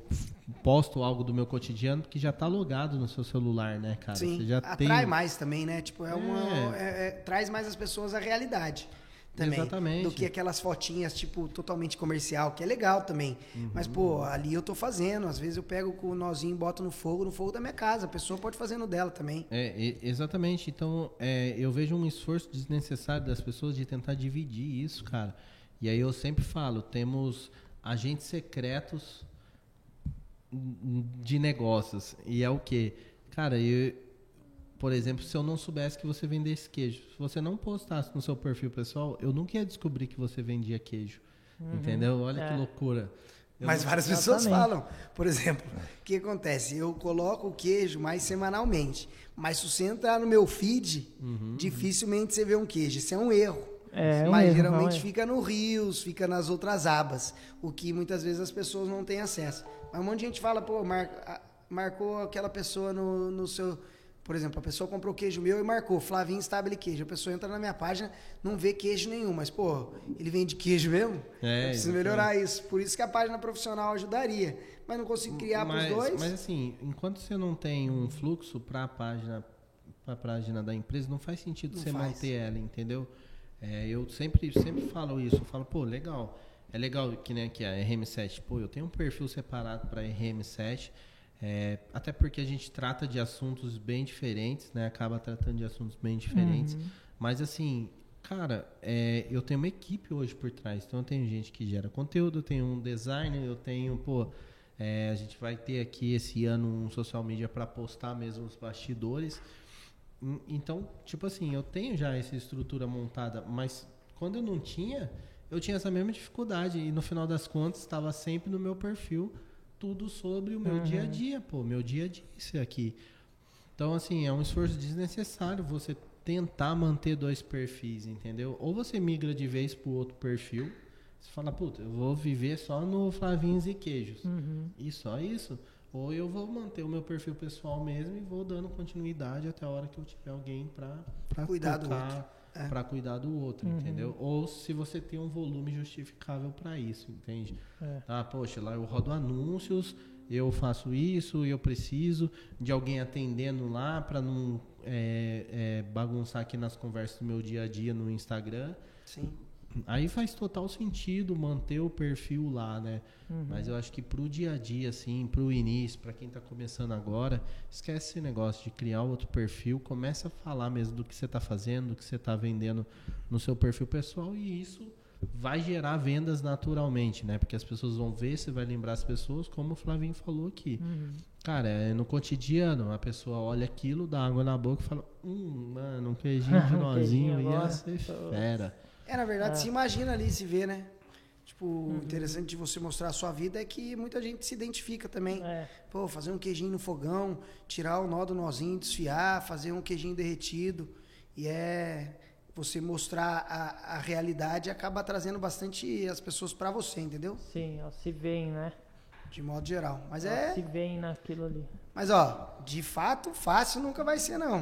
posto algo do meu cotidiano que já está logado no seu celular, né, cara? Sim. Você já Atrai tem... mais também, né? Tipo, é, é. uma. É, é, traz mais as pessoas à realidade também. Exatamente. Do que aquelas fotinhas, tipo, totalmente comercial, que é legal também. Uhum. Mas, pô, ali eu tô fazendo. Às vezes eu pego com o nozinho e boto no fogo, no fogo da minha casa. A pessoa pode fazer no dela também. É, exatamente. Então, é, eu vejo um esforço desnecessário das pessoas de tentar dividir isso, cara. E aí eu sempre falo, temos agentes secretos de negócios. E é o quê? Cara, eu, por exemplo, se eu não soubesse que você vendesse queijo, se você não postasse no seu perfil pessoal, eu nunca ia descobrir que você vendia queijo. Uhum. Entendeu? Olha é. que loucura. Eu Mas várias pessoas falam. Por exemplo, o que acontece? Eu coloco o queijo mais semanalmente. Mas se você entrar no meu feed, uhum, dificilmente você vê um queijo. Isso é um erro. É, Mas erro, geralmente é. fica no Rios, fica nas outras abas. O que muitas vezes as pessoas não têm acesso. Mas um monte de gente fala, pô, mar... marcou aquela pessoa no, no seu por exemplo, a pessoa comprou queijo meu e marcou Flavinho Stabile Queijo. A pessoa entra na minha página, não vê queijo nenhum, mas, pô, ele vende queijo mesmo? É, eu preciso melhorar isso. Por isso que a página profissional ajudaria. Mas não consigo criar para os dois. Mas assim, enquanto você não tem um fluxo para a página, para a página da empresa, não faz sentido não você faz. manter ela, entendeu? É, eu sempre, sempre falo isso. Eu falo, pô, legal. É legal que nem aqui a RM7. Pô, eu tenho um perfil separado para RM7 é, até porque a gente trata de assuntos bem diferentes, né? Acaba tratando de assuntos bem diferentes. Uhum. Mas assim, cara, é, eu tenho uma equipe hoje por trás. Então eu tenho gente que gera conteúdo, eu tenho um designer, eu tenho, pô, é, a gente vai ter aqui esse ano um social media para postar mesmo os bastidores. Então, tipo assim, eu tenho já essa estrutura montada, mas quando eu não tinha, eu tinha essa mesma dificuldade e no final das contas estava sempre no meu perfil tudo sobre o meu uhum. dia a dia, pô, meu dia a dia isso aqui. Então, assim, é um esforço desnecessário você tentar manter dois perfis, entendeu? Ou você migra de vez pro outro perfil, você fala, puta, eu vou viver só no Flavinhos e Queijos. Uhum. E só isso. Ou eu vou manter o meu perfil pessoal mesmo e vou dando continuidade até a hora que eu tiver alguém para cuidar tocar, do outro é. para cuidar do outro, uhum. entendeu? Ou se você tem um volume justificável para isso, entende? É. Tá, poxa, lá eu rodo anúncios, eu faço isso, eu preciso de alguém atendendo lá para não é, é, bagunçar aqui nas conversas do meu dia a dia no Instagram. Sim. Aí faz total sentido manter o perfil lá, né? Uhum. Mas eu acho que pro dia a dia, assim, pro início, para quem tá começando agora, esquece esse negócio de criar outro perfil, começa a falar mesmo do que você tá fazendo, do que você tá vendendo no seu perfil pessoal e isso vai gerar vendas naturalmente, né? Porque as pessoas vão ver, você vai lembrar as pessoas, como o Flavinho falou aqui. Uhum. Cara, é no cotidiano, a pessoa olha aquilo, dá água na boca e fala: Hum, mano, um queijinho de <laughs> Um nozinho queijinho ia ser fera. É, na verdade, É. se imagina ali, se vê, né? Tipo, o interessante de você mostrar a sua vida é que muita gente se identifica também. É, Pô, fazer um queijinho no fogão, tirar o nó do nozinho, desfiar, fazer um queijinho derretido. E é você mostrar a, a realidade acaba trazendo bastante as pessoas pra você, entendeu? sim, elas se veem, né? De modo geral. Mas Elas é. se veem naquilo ali. Mas ó, de fato, fácil nunca vai ser, não.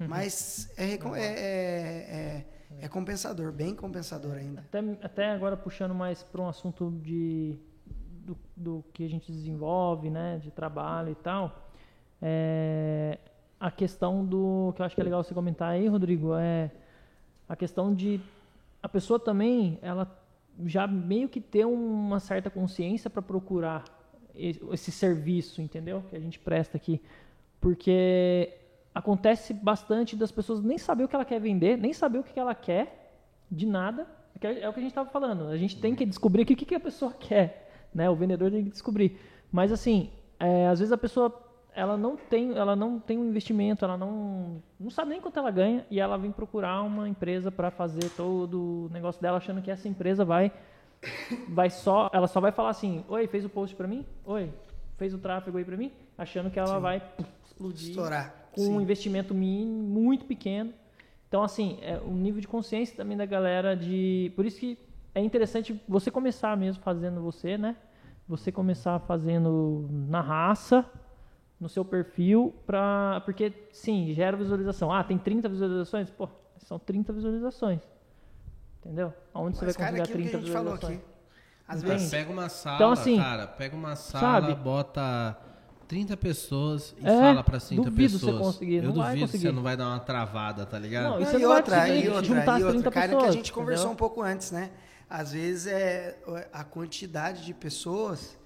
Uhum. Mas é, recom- é, é, é- é compensador, bem compensador ainda. Até, até agora puxando mais para um assunto de do, do que a gente desenvolve, né, de trabalho e tal, é, a questão do que eu acho que é legal você comentar aí, Rodrigo, é a questão de a pessoa também ela já meio que ter uma certa consciência para procurar esse serviço, entendeu? Que a gente presta aqui, porque acontece bastante das pessoas nem saber o que ela quer vender, nem saber o que ela quer de nada. Que É é o que a gente estava falando. A gente tem que descobrir aqui o que, que a pessoa <laughs> quer, né? O vendedor tem que descobrir. Mas assim, é, às vezes a pessoa ela não tem, ela não tem um investimento, ela não, não sabe nem quanto ela ganha e ela vem procurar uma empresa para fazer todo o negócio dela, achando que essa empresa vai, vai só, ela só vai falar assim, oi, fez o post para mim, oi, fez o tráfego aí para mim, achando que ela Sim. vai puf, explodir Estourar. Com um Sim. investimento mínimo, muito pequeno. Então, assim, é o nível de consciência também da galera de. Por isso que é interessante você começar mesmo fazendo você, né? Você começar fazendo na raça, no seu perfil, pra, porque, sim, gera visualização. Ah, tem 30 visualizações? Pô, são 30 visualizações. Entendeu? Aonde você Mas, vai cara, conseguir aquilo que a 30 gente falou visualizações? aqui. Às Entende? vezes. Pega uma sala, Então, assim, cara, pega uma sala, sabe? bota 30 pessoas e É, fala pra 30 duvido você pessoas. conseguir, Eu não vai duvido que conseguir. você não vai dar uma travada, tá ligado? Não, Não, você e não vai outra, conseguir e outra, juntar e outra, 30 cara, que a pessoas, gente conversou entendeu? um pouco antes, né? Às vezes é a quantidade de pessoas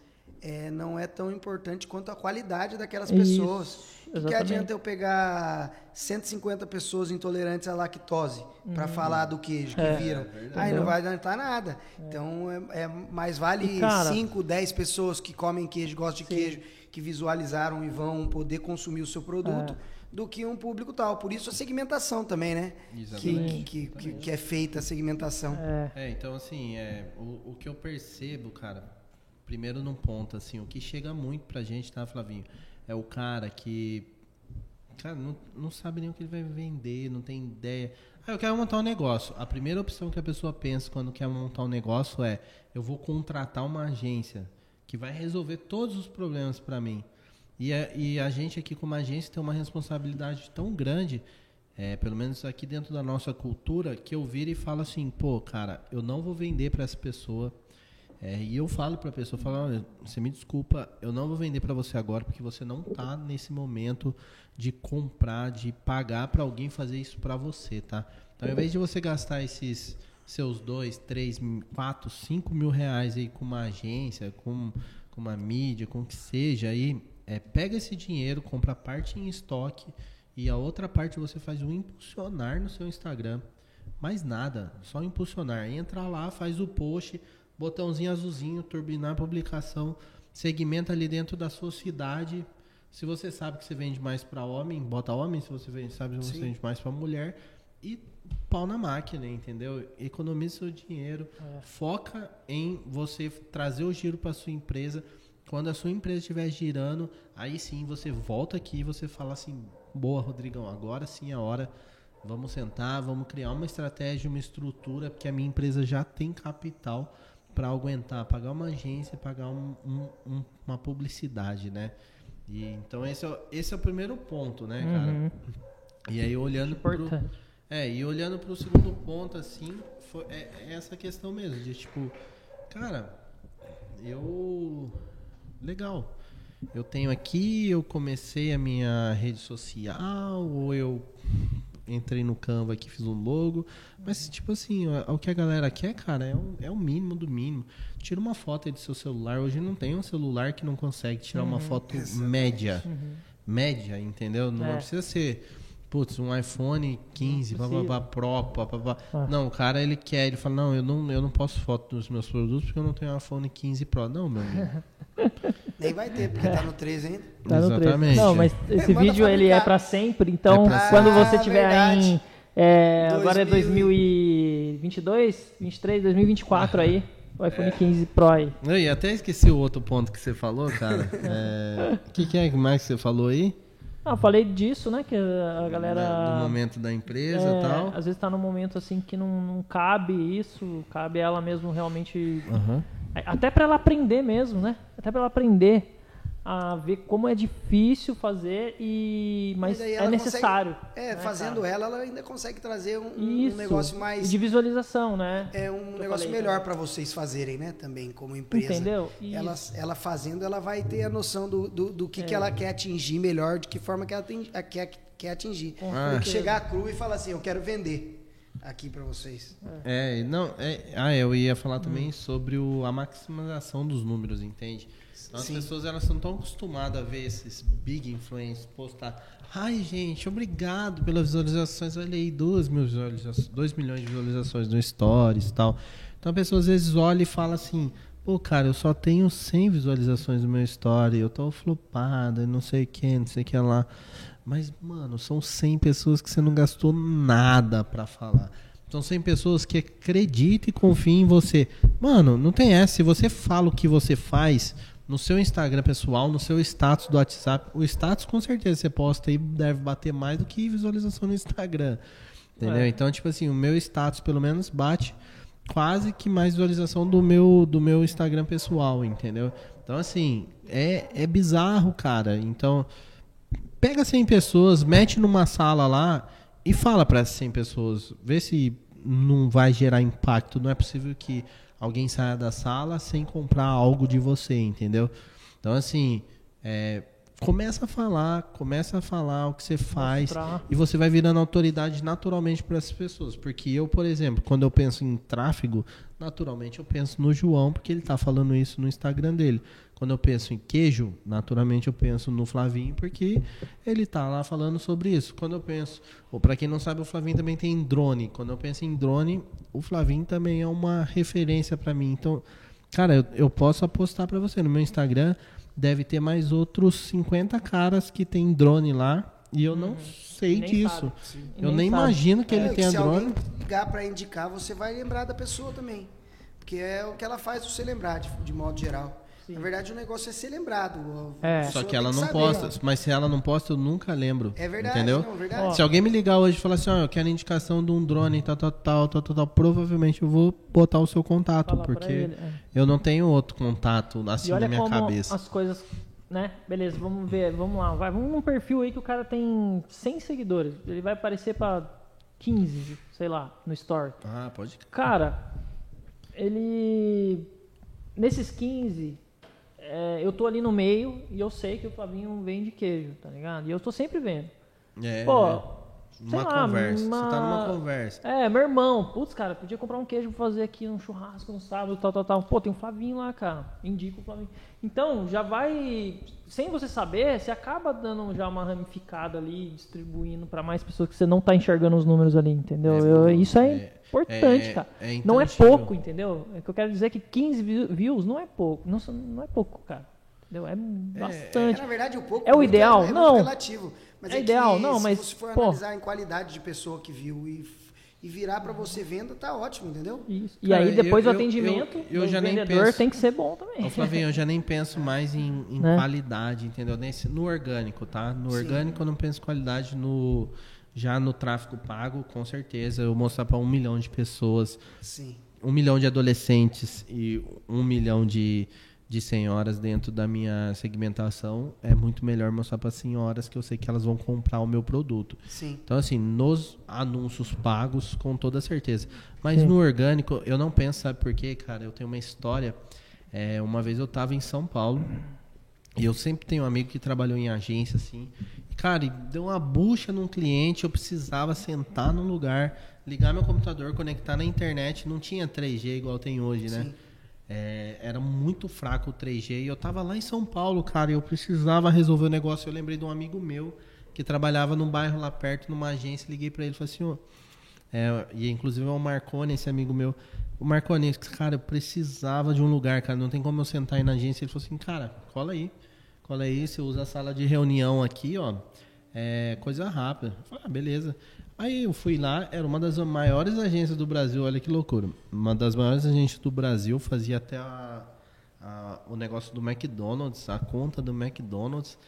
é, não é tão importante quanto a qualidade daquelas pessoas. Isso, O que, que exatamente. adianta eu pegar 150 pessoas intolerantes à lactose para falar do queijo que É, viram? verdade. Aí não vai adiantar nada. Então é, é mais vale E, cara- 5, 10 pessoas que comem queijo, gostam de Sim. queijo, que visualizaram e vão poder consumir o seu produto, É. do que um público tal. Por isso a segmentação também, né? Que, Exatamente. que, que, que é feita a segmentação. É, É, então assim, é, o, o que eu percebo, cara, primeiro num ponto, assim, o que chega muito pra gente, tá, Flavinho? É o cara que, cara, não, não sabe nem o que ele vai vender, não tem ideia. Ah, eu quero montar um negócio. A primeira opção que a pessoa pensa quando quer montar um negócio é, eu vou contratar uma agência que vai resolver todos os problemas pra mim. E a, e a gente aqui como agência tem uma responsabilidade tão grande é, pelo menos aqui dentro da nossa cultura, que eu viro e falo assim, pô, cara, eu não vou vender para essa pessoa. É, e eu falo para a pessoa, falo, olha, você me desculpa, eu não vou vender para você agora porque você não tá nesse momento de comprar, de pagar para alguém fazer isso para você, tá? Então, ao invés de você gastar esses seus dois, três, quatro, cinco mil reais aí com uma agência, com, com uma mídia, com o que seja aí, é, pega esse dinheiro, compra parte em estoque e a outra parte você faz um impulsionar no seu Instagram. Mais nada, só impulsionar. Entra lá, faz o post, botãozinho azulzinho, turbinar a publicação, segmenta ali dentro da sua cidade. Se você sabe que você vende mais para homem, bota homem. Se você vende, sabe que você Sim. vende mais para mulher. E pau na máquina, entendeu? Economize seu dinheiro. É. Foca em você trazer o giro para sua empresa. Quando a sua empresa estiver girando, aí sim você volta aqui e você fala assim: boa, Rodrigão, agora sim é a hora. Vamos sentar, vamos criar uma estratégia, uma estrutura, porque a minha empresa já tem capital para aguentar, pagar uma agência, pagar um- um- um- uma publicidade, né? E, então esse é, o- esse é o primeiro ponto, né, cara? uhum, E aí olhando importante. É, e olhando pro segundo ponto, assim, foi, é, é essa questão mesmo, de tipo, cara, eu. Legal. eu tenho aqui, eu comecei a minha rede social, ou eu entrei no Canva aqui, fiz um logo. Mas, tipo assim, o, o que a galera quer, cara, é o, é o mínimo do mínimo. Tira uma foto aí do seu celular. Hoje não tem um celular que não consegue tirar uma foto média. Média, entendeu? Não É. precisa ser. Putz, um iPhone 15, Não papapá, Pro, papapá. Ah. Não, o cara ele quer, ele fala, não eu, não, eu não posso foto dos meus produtos porque eu não tenho um iPhone 15 Pro. Não, meu amigo. <laughs> Nem vai ter, porque tá no 13 ainda. Tá no três. Exatamente. Não, mas esse É, vídeo ele é pra sempre, então É pra quando você Ah, tiver verdade. em é, agora é 2000 2022, 23, 2024 aí, o iPhone É. 15 Pro aí. Eu até esqueci o outro ponto que você falou, cara. <laughs> É, O que, que é que mais que você falou aí? Ah, eu falei disso, né, que a galera Da- do momento da empresa é, e tal. às vezes tá num momento assim que não, não cabe isso, cabe ela mesmo realmente Aham. Até pra ela aprender mesmo, né? Até pra ela aprender a ver como é difícil fazer e mas é necessário. consegue- é, né, fazendo cara? ela, ela ainda consegue trazer um, um negócio mais. de visualização, né? É um negócio falei, melhor para vocês fazerem, né? Também, como empresa. Entendeu? Ela, Isso. ela fazendo, ela vai ter a noção do, do, do que, que ela quer atingir melhor, de que forma que ela tem, a- quer, quer atingir. Ah. Do que chegar cru e falar assim, eu quero vender aqui para vocês. É, não, é, ah, eu ia falar também Hum. sobre o, a maximização dos números, entende? As Sim. pessoas elas são tão acostumadas a ver esses big influencers postar. Ai, gente, obrigado pelas visualizações. Olha aí, 2 mil visualizações, 2 milhões de visualizações no Stories e tal. Então a pessoa às vezes olha e fala assim: pô, cara, eu só tenho 100 visualizações no meu Story, eu tô flopada, não sei o que, não sei o que lá. Mas, mano, são 100 pessoas que você não gastou nada pra falar. São 100 pessoas que acreditam e confiam em você. Mano, não tem essa. Se você fala o que você faz no seu Instagram pessoal, no seu status do WhatsApp, o status com certeza você posta aí deve bater mais do que visualização no Instagram. Entendeu? É. Então, tipo assim, o meu status pelo menos bate quase que mais visualização do meu do meu Instagram pessoal, entendeu? Então, assim, é, é bizarro, cara. Então, pega 100 pessoas, mete numa sala lá e fala para essas 100 pessoas, vê se não vai gerar impacto. Não é possível que alguém saia da sala sem comprar algo de você, entendeu? Então, assim, é, começa a falar, começa a falar o que você faz Mostrar. e você vai virando autoridade naturalmente para essas pessoas. Porque eu, por exemplo, quando eu penso em tráfego, naturalmente eu penso no João, porque ele está falando isso no Instagram dele. Quando eu penso em queijo, naturalmente eu penso no Flavinho, porque ele tá lá falando sobre isso. Quando eu penso, ou para quem não sabe, o Flavinho também tem drone. Quando eu penso em drone, o Flavinho também é uma referência para mim. Então, cara, eu, eu posso apostar para você no meu Instagram, deve ter mais outros 50 caras que tem drone lá, e eu não sei Uhum. Nem disso. sabe. Eu nem sabe. imagino que ele É, tenha se drone. alguém ligar para indicar, você vai lembrar da pessoa também. Porque é o que ela faz você lembrar, de, de modo geral. Sim. Na verdade, o negócio é ser lembrado. É. Só que ela não saber. posta. Mas se ela não posta, eu nunca lembro. É verdade, Entendeu? não, verdade. Ó, Se alguém me ligar hoje e falar assim, ó, eu quero indicação de um drone, tal, tal, tal, tal, tal, tal, provavelmente eu vou botar o seu contato, Falar pra porque ele, é. eu não tenho outro contato assim E na minha como cabeça. as coisas, né? Beleza, vamos ver, vamos lá, vai, vamos num perfil aí que o cara tem 100 seguidores, ele vai aparecer pra 15, sei lá, no story. Ah, pode. Cara, ele nesses 15 é, eu tô ali no meio e eu sei que o Flavinho vende queijo, tá ligado? E eu tô sempre vendo. É, Pô, sei uma lá, conversa. uma- Você tá numa conversa. É, meu irmão, putz, cara, podia comprar um queijo pra fazer aqui um churrasco no sábado, tal, tal, tal. Pô, tem um Flavinho lá, cara. Indica o Flavinho. Então, já vai. Sem você saber, você acaba dando já uma ramificada ali, distribuindo pra mais pessoas que você não tá enxergando os números ali, entendeu? É Eu- isso é, é- importante, é- cara. é não é pouco, entendeu? É que eu quero dizer que 15 vi- views não é pouco. Não, não é pouco, cara. Entendeu? É bastante. É, na verdade, o pouco É o muito ideal? é, Não. relativo. Mas É é, ideal, que, não, se mas, você for pô. analisar em qualidade de pessoa que viu e, e virar pra você venda, tá ótimo, entendeu? Isso. E Cara, aí depois eu- o atendimento eu- eu do vendedor penso- tem que ser bom também. Ô, Flavinho, eu já nem penso mais em, em Né? qualidade, entendeu? Nesse, no orgânico, tá? No Sim. orgânico eu não penso em qualidade. No, já no tráfego pago, com certeza. Eu mostrar para um milhão de pessoas, Sim. um milhão de adolescentes e um milhão de, de senhoras dentro da minha segmentação, é muito melhor mostrar para senhoras que eu sei que elas vão comprar o meu produto. Sim. Então, assim, nos anúncios pagos, com toda certeza. Mas Sim. no orgânico, eu não penso, sabe por quê, cara? Eu tenho uma história. É, uma vez eu tava em São Paulo E eu sempre tenho um amigo que trabalhou em agência, assim. E, cara, e deu uma bucha num cliente, eu precisava sentar num lugar, ligar meu computador, conectar na internet. Não tinha 3G igual tem hoje, né? Sim. É, era muito fraco o 3G e eu tava lá em São Paulo, cara, e eu precisava resolver o negócio. Eu lembrei de um amigo meu que trabalhava num bairro lá perto, numa agência, liguei para ele e falei assim, ó, é, e inclusive é o Marconi, esse amigo meu. O Marconi, cara, eu precisava de um lugar, cara, não tem como eu sentar aí na agência. Ele falou assim, cara, cola aí, cola aí, você usa a sala de reunião aqui, ó, é coisa rápida. Eu falei, ah, beleza. Aí eu fui lá, era uma das maiores agências do Brasil, olha que loucura. Uma das maiores agências do Brasil, fazia até a, a, o negócio do McDonald's, a conta do McDonald's.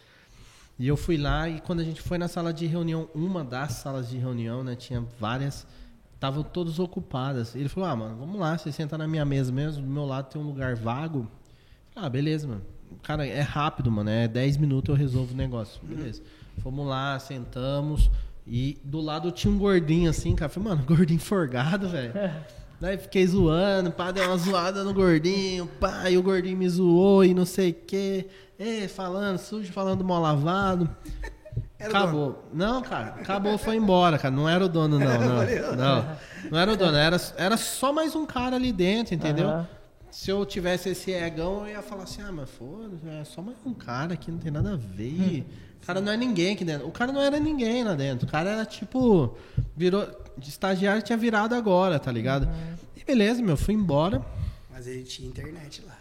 E eu fui lá e quando a gente foi na sala de reunião, uma das salas de reunião, né, tinha várias, estavam todas ocupadas. Ele falou: "Ah, mano, vamos lá, você senta na minha mesa mesmo, do meu lado tem um lugar vago". Ah, beleza, mano. Cara, é rápido, mano, é 10 minutos eu resolvo o negócio. Beleza. Fomos lá, sentamos e do lado tinha um gordinho assim, cara. Falei, mano, gordinho forgado, velho. <laughs> Daí fiquei zoando, pá, deu uma zoada no gordinho, pá, e o gordinho me zoou e não sei o quê. É, falando sujo, falando mal lavado. Era acabou. Não, cara, acabou, foi embora, cara. Não era o dono, não. Não, não, não era o dono, era, era só mais um cara ali dentro, entendeu? Aham. Se eu tivesse esse egão, eu ia falar assim, ah, mas foda-se, é só mais um cara aqui, não tem nada a ver. O cara não é ninguém aqui dentro. O cara não era ninguém lá dentro. O cara era tipo. Virou. De estagiário tinha virado agora, tá ligado? E beleza, meu, fui embora. Mas ele tinha internet lá.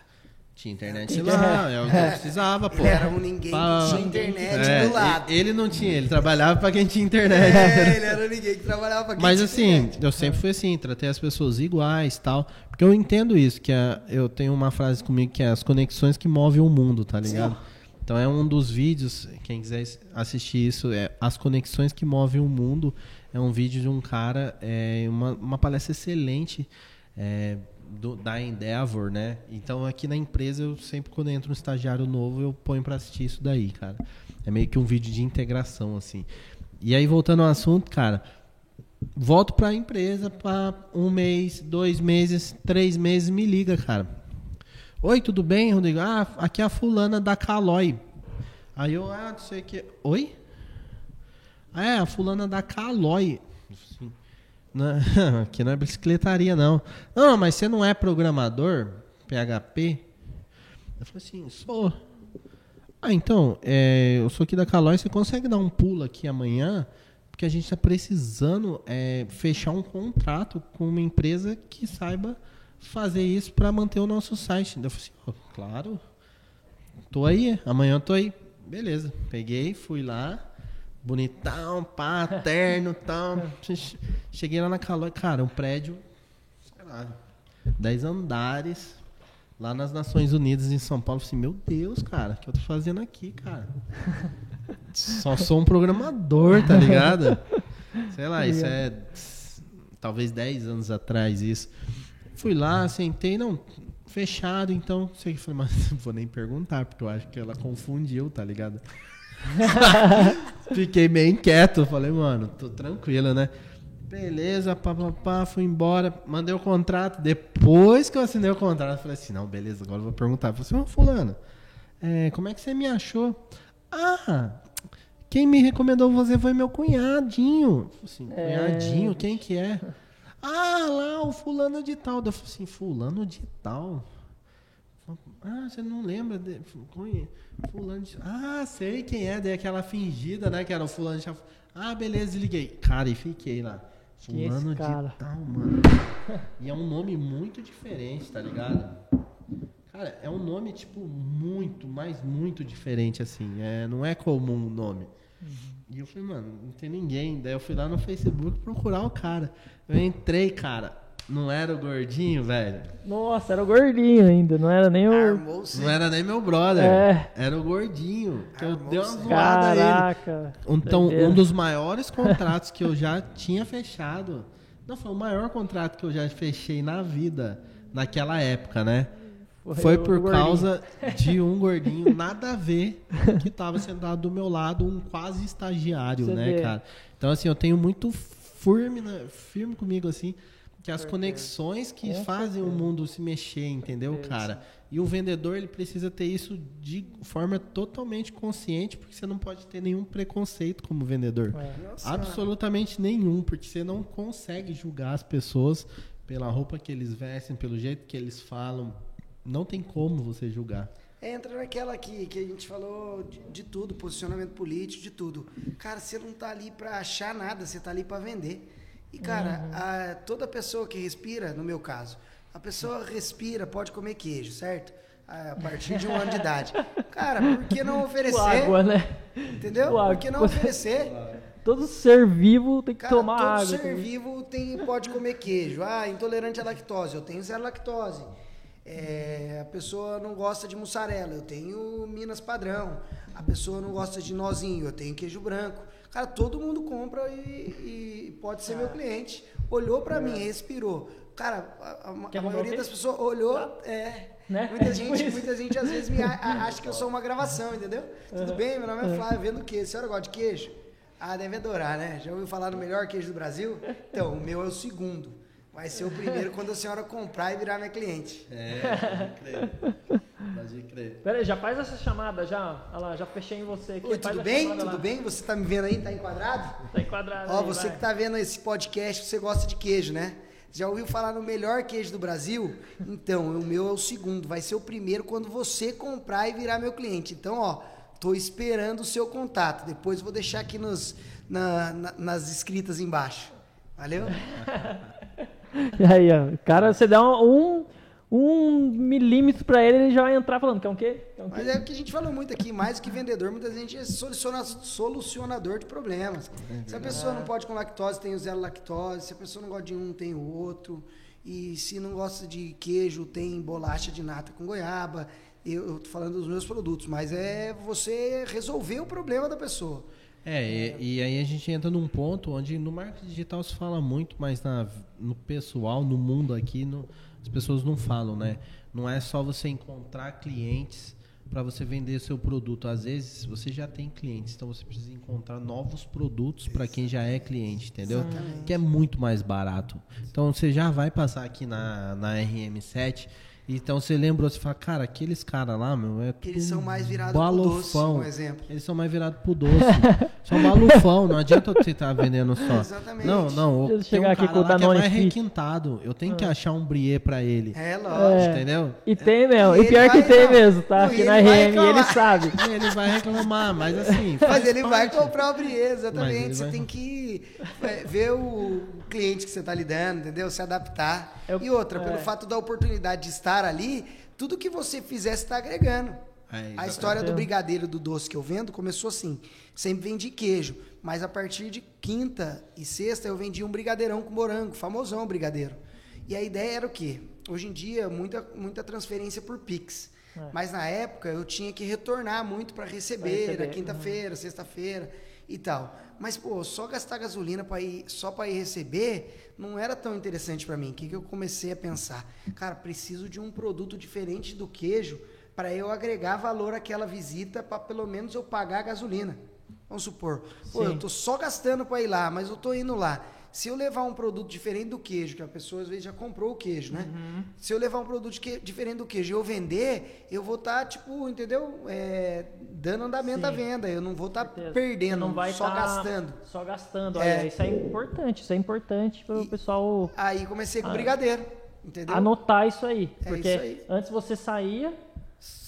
Tinha internet lá, é o que eu precisava, pô. Ele era um ninguém Pra- que tinha internet É, do lado. Ele não tinha, ele trabalhava pra quem tinha internet. É, ele era um ninguém que trabalhava pra quem Mas tinha assim, internet. eu sempre fui assim, tratei as pessoas iguais tal. Porque eu entendo isso, que é- eu tenho uma frase comigo que é as conexões que movem o mundo, tá ligado? Então é um dos vídeos, quem quiser assistir isso, é As Conexões que Movem o Mundo. É um vídeo de um cara, é uma, uma palestra excelente é, do- da Endeavor, né? Então aqui na empresa, eu sempre quando entra um estagiário novo, eu ponho pra assistir isso daí, cara. É meio que um vídeo de integração, assim. E aí, voltando ao assunto, cara, volto pra empresa pra um mês, dois meses, três meses, me liga, cara. Oi, tudo bem, Rodrigo? Ah, aqui é a fulana da Calói. Aí eu, ah, não sei o que. Oi? Ah, é, a fulana da. Assim, não, <laughs> aqui não é bicicletaria, não. Não, mas você não é programador? PHP? Eu falei assim, sou. Ah, então, é, eu sou aqui da Calói, você consegue dar um pulo aqui amanhã? Porque a gente está precisando é, fechar um contrato com uma empresa que saiba fazer isso para manter o nosso site. Eu falei assim, claro, tô aí, amanhã eu tô aí. Beleza, peguei, fui lá, bonitão, pá, terno e tal. <laughs> Cheguei lá na Calói, cara, um prédio, sei lá, 10 andares, lá nas Nações Unidas em São Paulo. Falei assim, meu Deus, cara, o que eu tô fazendo aqui, cara? <laughs> Só sou um programador, tá ligado? Sei lá, isso é talvez 10 anos atrás isso. Fui lá, sentei, não, fechado, então, sei que falei, mas não <laughs> vou nem perguntar, porque eu acho que ela confundiu, tá ligado? <laughs> Fiquei bem quieto, falei, mano, tô tranquilo, né? Beleza, pá, pá, pá, fui embora, mandei o contrato. Depois que eu assinei o contrato, falei assim, não, beleza, agora eu vou perguntar. Falei assim, ô fulano, é, como é que você me achou? Ah, quem me recomendou você foi meu cunhadinho. Eu falei assim, cunhadinho, quem que é? Ah, lá, o fulano de tal. Eu falei assim, fulano de tal? Ah, você não lembra? De, conhe- fulano de... Ah, sei quem é. Dei aquela fingida, né? Que era o fulano de... Ah, beleza, desliguei. Cara, e fiquei lá. É Fulano de tal, mano. E é um nome muito diferente, tá ligado? Cara, é um nome, tipo, muito, mas muito diferente, assim. É, não é comum o nome. E eu falei, mano, não tem ninguém. Daí eu fui lá no Facebook procurar o cara. Eu entrei, cara. Não era o gordinho, velho. Nossa, era o gordinho ainda, não era nem o. Não era nem meu brother. É. Era o gordinho. Que eu dei uma zoada a ele. Caraca. Então, doideira. um dos maiores contratos que eu já tinha fechado. Não, foi o maior contrato que eu já fechei na vida, naquela época, né? Foi, o por gordinho. causa de um gordinho, nada a ver, que estava sentado do meu lado, um quase estagiário, Você né, vê. cara? Então, assim, eu tenho muito firme, firme comigo, assim, que as conexões que Com fazem o mundo se mexer, entendeu, cara? E o vendedor ele precisa ter isso de forma totalmente consciente, porque você não pode ter nenhum preconceito como vendedor. É. Nossa, Absolutamente nenhum, porque você não consegue julgar as pessoas pela roupa que eles vestem, pelo jeito que eles falam. Não tem como você julgar. Entra naquela que, que a gente falou de, de tudo, posicionamento político, de tudo. Cara, você não tá ali pra achar nada, você tá ali pra vender. E, cara, a- toda pessoa que respira, no meu caso, a pessoa respira, pode comer queijo, certo? A partir de um ano de idade. Cara, por que não Com <laughs> oferecer? água, né? Entendeu? Com água. Por que não oferecer? Todo ser vivo tem que Cara, tomar todo água. ser também. vivo tem, pode comer queijo. Ah, intolerante à lactose, eu tenho zero lactose. É, a pessoa não gosta de mussarela, eu tenho Minas padrão. A pessoa não gosta de nozinho, eu tenho queijo branco. Cara, todo mundo compra e, e pode ser meu cliente. Olhou pra mim, respirou. Cara, a, a- a maioria das pessoas olhou, é. Né? <laughs> Muita, É tipo gente, isso. muita gente às vezes me a- acha que eu sou uma <laughs> gravação, entendeu? Tudo bem, meu nome é Flávio, vendo queijo. A senhora gosta de queijo? Ah, deve adorar, né? Já ouviu falar do melhor queijo do Brasil? Então, o meu é o segundo. Vai ser o primeiro quando a senhora comprar e virar minha cliente. É, pode crer. Pode crer. Pera aí, já faz essa chamada, já. Olha lá, já fechei em você aqui. Oi, tudo bem? Tudo lá. bem? Você tá me vendo aí? Tá enquadrado? Tá enquadrado Ó, aí, você vai. que tá vendo esse podcast, você gosta de queijo, né? Já ouviu falar no melhor queijo do Brasil? Então, o meu é o segundo. Vai ser o primeiro quando você comprar e virar meu cliente. Então, ó, tô esperando o seu contato. Depois vou deixar aqui nos, na- na- nas escritas embaixo. Valeu? <laughs> E <laughs> aí, ó. Cara, você dá um, um milímetro pra ele, ele já vai entrar falando, quer um quê? Quer um quê? Mas é o que a gente falou muito aqui, mais que vendedor, muita gente é soluciona- solucionador de problemas. se a pessoa não pode com lactose, tem o zero lactose. Se a pessoa não gosta de um, tem o outro. E se não gosta de queijo, tem bolacha de nata com goiaba. Eu, eu tô falando dos meus produtos, mas é você resolver o problema da pessoa. É, e, e aí a gente entra num ponto onde no marketing digital se fala muito, mas na, no pessoal, no mundo aqui, no- as pessoas não falam, né? Não é só você encontrar clientes para você vender seu produto. Às vezes você já tem clientes, então você precisa encontrar novos produtos para quem já é cliente, entendeu? Que é muito mais barato. Então você já vai passar aqui na, na RM7. Então você lembrou, você fala, cara, aqueles caras lá, meu, é Eles são mais virados pro doce, um exemplo. Eles são mais virados pro doce. <laughs> são balufão, não adianta você estar vendendo só. Exatamente. Não, não. Eu Tem chegar um aqui cara com o lá que é Danone mais Fit. requintado. Eu tenho que achar um brie pra ele. É, lógico. É. Entendeu? E tem mesmo, E e pior que tem não, mesmo, tá? Aqui na RM ele sabe. E <laughs> ele vai reclamar, mas assim. Mas ele vai comprar o brie, Mas exatamente. Você vai- tem que ver o cliente que você está lidando, entendeu? Se adaptar. Eu- e outra, pelo é. fato da oportunidade de estar ali, tudo que você fizer, você está agregando. É, A história do Entendeu? brigadeiro do doce que eu vendo começou assim. Sempre vendi queijo, mas a partir de quinta e sexta eu vendi um brigadeirão com morango, famosão brigadeiro. E a ideia era o quê? Hoje em dia, muita, muita transferência por Pix. É. Mas na época eu tinha que retornar muito para receber, receber, na quinta-feira, sexta-feira e tal. Mas, pô, só gastar gasolina para ir, só para ir receber não era tão interessante para mim. O que, que eu comecei a pensar? Cara, preciso de um produto diferente do queijo para eu agregar valor àquela visita, para pelo menos eu pagar a gasolina. Vamos supor, pô, eu tô só gastando para ir lá, mas eu tô indo lá. Se eu levar um produto diferente do queijo, que a pessoa às vezes já comprou o queijo, né? Uhum. Se eu levar um produto que- diferente do queijo e eu vender, eu vou estar, tipo, entendeu? É, dando andamento à Sim. venda. Eu não vou estar Certeza. perdendo, não vai só tá gastando. Só gastando. É. Olha, isso é importante. Isso é importante para o pessoal Aí comecei com Ah. brigadeiro, entendeu? anotar isso aí. É porque isso aí. antes você saía,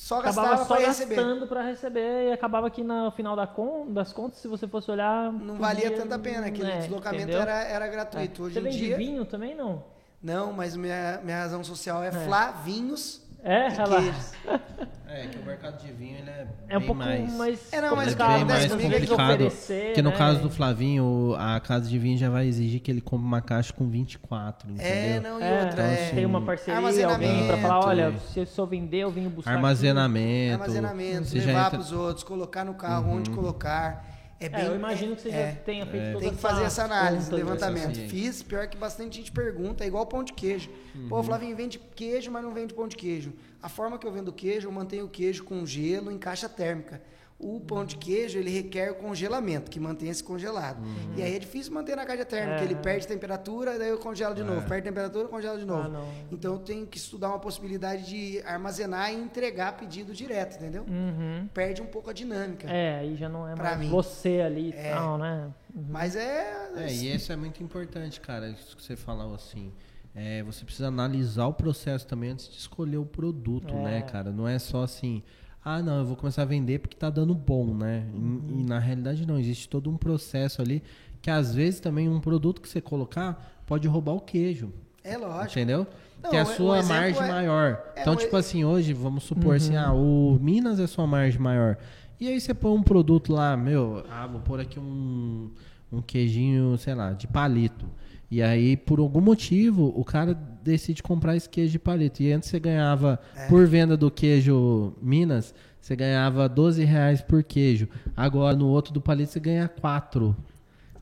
Só acabava gastava só gastando para receber e acabava que no final da con- das contas, se você fosse olhar. Não valia tanta pena, aquele é, deslocamento entendeu? era, era gratuito. É. Hoje Você em vende dia. vinho também, não? Não, mas minha, minha razão social é, Flavinhos É, queijos. <laughs> É, que o mercado de vinho ele é, É um bem pouco mais. mais. É, não, mas é bem acontece mais é complicado. oferecer, Porque no né? caso do Flavinho, a casa de vinho já vai exigir que ele compre uma caixa com 24, entendeu? É, não, e É, outra. É, tem uma parceria, alguém Armazenamento. pra falar, olha, se eu só vender, eu venho buscar. aqui. Armazenamento. armazenamento, você já levar entra- para os outros, colocar no carro, onde colocar. É, bem, É, eu imagino que você é, já tenha feito toda Tem que fazer essa análise, levantamento. Essa. Fiz, pior que bastante gente pergunta, é igual pão de queijo. Pô, Flavinho, vende queijo, mas não vende pão de queijo. A forma que eu vendo queijo, eu mantenho o queijo com gelo em caixa térmica. O pão de queijo, ele requer o congelamento, que mantém esse congelado. E aí é difícil manter na caixa térmica, É. porque ele perde temperatura, daí eu congelo de novo. É. Perde temperatura, congela de novo. Ah, não. Então eu tenho que estudar uma possibilidade de armazenar e entregar pedido direto, entendeu? Uhum. Perde um pouco a dinâmica. É, aí já não é Pra mais mim. você ali e É. tal, né? Mas é. É, e isso é muito importante, cara, isso que você falou assim. É, você precisa analisar o processo também antes de escolher o produto, É. né, cara? Não é só assim, ah, não, eu vou começar a vender porque tá dando bom, né? E- Uhum. E, na realidade não, existe todo um processo ali que às vezes também um produto que você colocar pode roubar o queijo. É lógico. Entendeu? Não, que é a sua margem é- maior. é, então, tipo assim, hoje, vamos supor Uhum. assim, ah, o Minas é sua margem maior. E aí você põe um produto lá, meu, ah, vou pôr aqui um, um queijinho, sei lá, de palito. E aí, por algum motivo, o cara decide comprar esse queijo de palito. E antes você ganhava, É. por venda do queijo Minas, você ganhava 12 reais por queijo. Agora, no outro do palito, você ganha 4.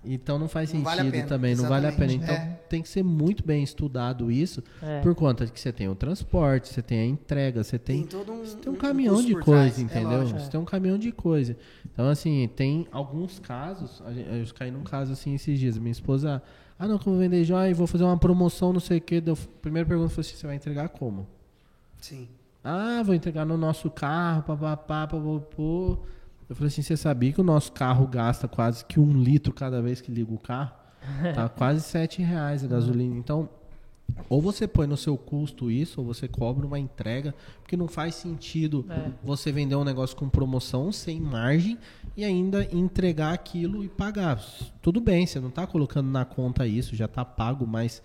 Então não faz Não sentido vale pena, também, não vale a pena. Então É. tem que ser muito bem estudado isso, É. por conta de que você tem o transporte, você tem a entrega, você tem, Tem todo um- você tem um um caminhão de coisa, trás, é entendeu? lógico. você tem um caminhão de coisa. Então, assim, tem alguns casos, eu caí num caso assim esses dias. Minha esposa, ah não, que eu vou vender joia e vou fazer uma promoção, não sei o quê. Deu, primeira pergunta foi assim, você vai entregar como? Sim. Ah, vou entregar no nosso carro, papapá, papapô. Eu falei assim, você sabia que o nosso carro gasta quase que um litro cada vez que liga o carro? Tá <laughs> quase sete reais a gasolina. Então, ou você põe no seu custo isso, ou você cobra uma entrega, porque não faz sentido É. você vender um negócio com promoção, sem margem, e ainda entregar aquilo e pagar. Tudo bem, você não está colocando na conta isso, já está pago, mas,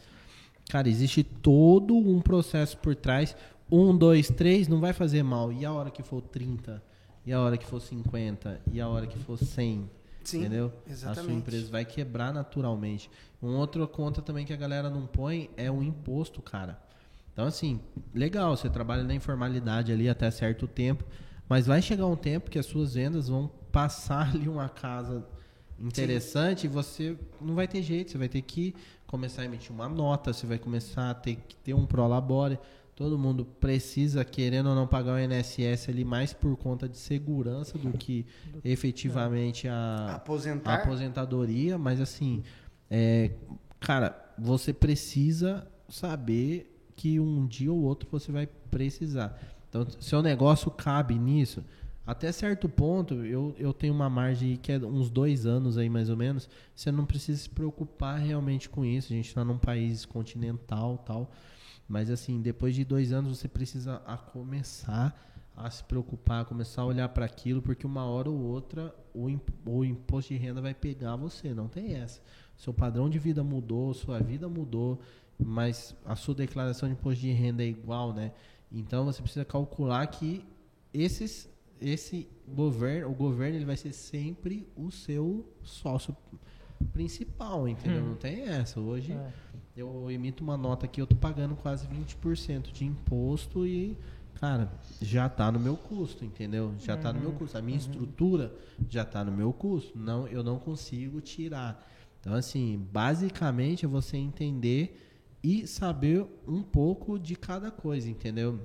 cara, existe todo um processo por trás. Um, dois, três, não vai fazer mal. E a hora que for 30? E a hora que for 50? E a hora que for 100? Sim, entendeu? A sua exatamente. empresa vai quebrar naturalmente. Uma outra conta também que a galera não põe é o imposto, cara. Então, assim, legal, você trabalha na informalidade ali até certo tempo, mas vai chegar um tempo que as suas vendas vão passar <laughs> ali uma casa interessante e você não vai ter jeito, você vai ter que começar a emitir uma nota, você vai começar a ter que ter um prolabore. Todo mundo precisa, querendo ou não, pagar o INSS ali mais por conta de segurança do que efetivamente a, Aposentar. a aposentadoria, mas assim, é, cara, você precisa saber que um dia ou outro você vai precisar. Então, seu negócio cabe nisso. Até certo ponto, eu, eu tenho uma margem que é uns dois anos aí mais ou menos. Você não precisa se preocupar realmente com isso. A gente está num país continental tal. Mas assim, depois de dois anos você precisa a começar a se preocupar, começar a olhar para aquilo, porque uma hora ou outra o, imp- o imposto de renda vai pegar você, não tem essa. Seu padrão de vida mudou, sua vida mudou, mas a sua declaração de imposto de renda é igual, né? Então você precisa calcular que esses, esse governo, o governo ele vai ser sempre o seu sócio principal, entendeu? Hum. Não tem essa. Hoje É. eu emito uma nota aqui, eu tô pagando quase 20% de imposto e, cara, já tá no meu custo, entendeu? Já tá no meu custo. A minha estrutura já tá no meu custo. Não, eu não consigo tirar. Então, assim, basicamente é você entender e saber um pouco de cada coisa, entendeu?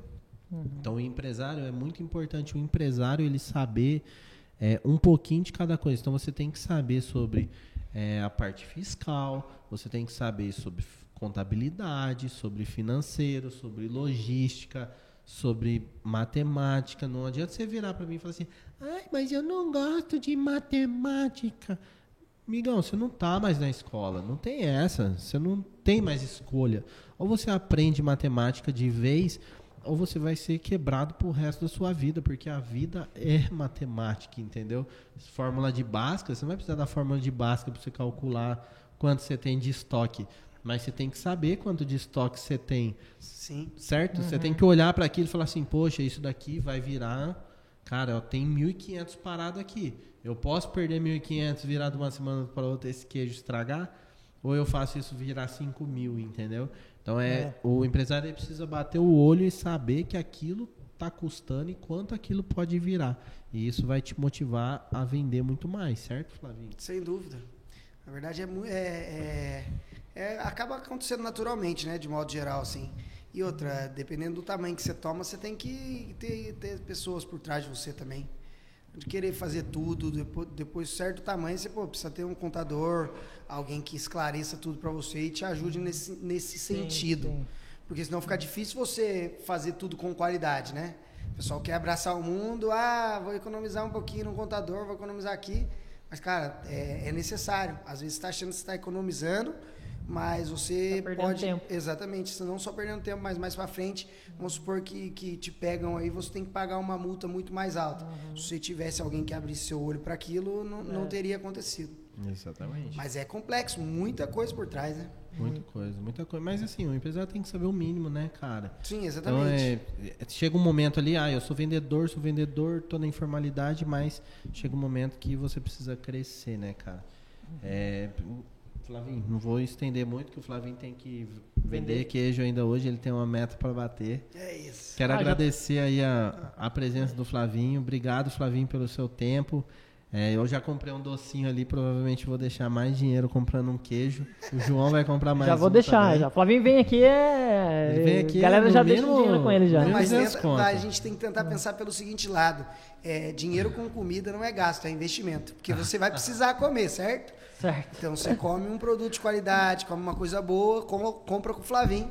Então, o empresário é muito importante o empresário ele saber é, um pouquinho de cada coisa. Então, você tem que saber sobre é, a parte fiscal, você tem que saber sobre contabilidade, sobre financeiro, sobre logística, sobre matemática. Não adianta você virar para mim e falar assim: ai, mas eu não gosto de matemática. Migão, você não tá mais na escola, não tem essa, você não tem mais escolha. Ou você aprende matemática de vez, ou você vai ser quebrado pro resto da sua vida, porque a vida é matemática, entendeu? Fórmula de Bhaskara, você não vai precisar da fórmula de Bhaskara para você calcular quanto você tem de estoque, mas você tem que saber quanto de estoque você tem, Sim. certo? Você tem que olhar para aquilo e falar assim, poxa, isso daqui vai virar, cara, eu tenho 1.500 parado aqui. Eu posso perder 1.500 virar de uma semana para outra esse queijo estragar? Ou eu faço isso virar 5 mil, entendeu? Então é, É. o empresário precisa bater o olho e saber que aquilo está custando e quanto aquilo pode virar. E isso vai te motivar a vender muito mais, certo, Flavinho? Sem dúvida. Na verdade, é, é, é- é- acaba acontecendo naturalmente, né? De modo geral, assim. E outra, dependendo do tamanho que você toma, você tem que ter, ter pessoas por trás de você também. de querer fazer tudo, depois, depois certo tamanho, você pô, precisa ter um contador, alguém que esclareça tudo para você e te ajude nesse, nesse Sim, sentido. sim. Porque senão fica difícil você fazer tudo com qualidade, né? O pessoal quer abraçar o mundo, ah, vou economizar um pouquinho no contador, vou economizar aqui. Mas, cara, é, é necessário. Às vezes você está achando que você está economizando, mas você Tá perdendo pode. tempo. Exatamente, você não só perdendo tempo, mas mais para frente, vamos supor que, que te pegam aí, você tem que pagar uma multa muito mais alta. Uhum. Se você tivesse alguém que abrisse seu olho para aquilo, não, não É. teria acontecido. Exatamente. Mas é complexo, muita coisa por trás, né? Muita coisa, muita coisa. Mas assim, o empresário tem que saber o mínimo, né, cara? Sim, Então exatamente. é, é- chega um momento ali, ah, eu sou vendedor, sou vendedor, tô na informalidade, mas chega um momento que você precisa crescer, né, cara? É, o Flavinho, não vou estender muito, que o Flavinho tem que vender Vender. queijo ainda hoje, ele tem uma meta para bater. É isso. Quero Ah, já- agradecer aí a, a presença do Flavinho. Obrigado, Flavinho, pelo seu tempo. É, eu já comprei um docinho ali, provavelmente vou deixar mais dinheiro comprando um queijo. O João vai comprar <laughs> mais já vou um deixar, também. já. Flavinho vem aqui, é. Ele vem aqui, a galera já deixa mínimo- dinheiro com ele já. mínimo- Mas 200 tenta- a gente tem que tentar pensar pelo seguinte lado: é, dinheiro com comida não é gasto, é investimento. Porque você vai precisar comer, certo? Certo. Então você come um produto de qualidade, come uma coisa boa, com- compra com o Flavinho.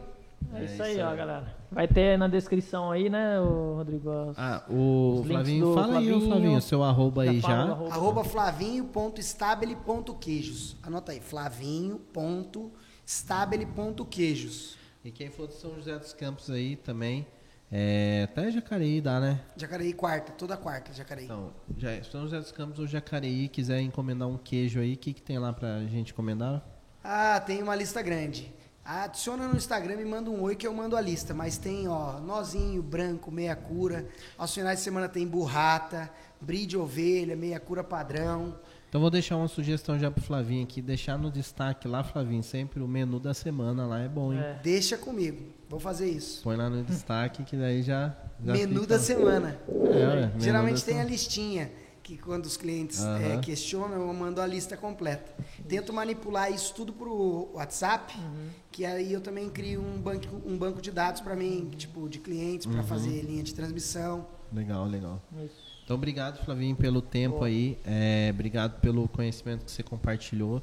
É, É isso aí, isso ó, galera. Vai ter na descrição aí, né, o Rodrigo? as- Ah, o Os links Flavinho, do fala aí, o Flavinho. Flavinho, seu arroba aí já. arroba. Arroba flavinho.stabile.queijos. Anota aí, flavinho.stabile.queijos. E quem for de São José dos Campos aí também, é, até Jacareí dá, né? Jacareí quarta, toda quarta, Jacareí. Então, já, São José dos Campos ou Jacareí, quiser encomendar um queijo aí, o que, que tem lá pra gente encomendar? Ah, tem uma lista grande. Adiciona no Instagram e manda um oi que eu mando a lista. Mas tem, ó, nozinho, branco, meia cura. Aos finais de semana tem burrata, brie de ovelha, meia cura padrão. Então vou deixar uma sugestão já pro Flavinho aqui, deixar no destaque lá, Flavinho, sempre o menu da semana lá é bom, hein? É. Deixa comigo. Vou fazer isso. Põe lá no destaque que daí já. já Menu fica- da semana. É, menu Geralmente tem a listinha, que quando os clientes Aham. eh, questionam, eu mando a lista completa. Tento manipular isso tudo pro WhatsApp, Uhum. que aí eu também crio um banco, um banco de dados para mim, tipo, de clientes, Uhum. para fazer linha de transmissão. Legal, legal. Isso. Então, obrigado, Flavinho, pelo tempo aí. É, obrigado pelo conhecimento que você compartilhou.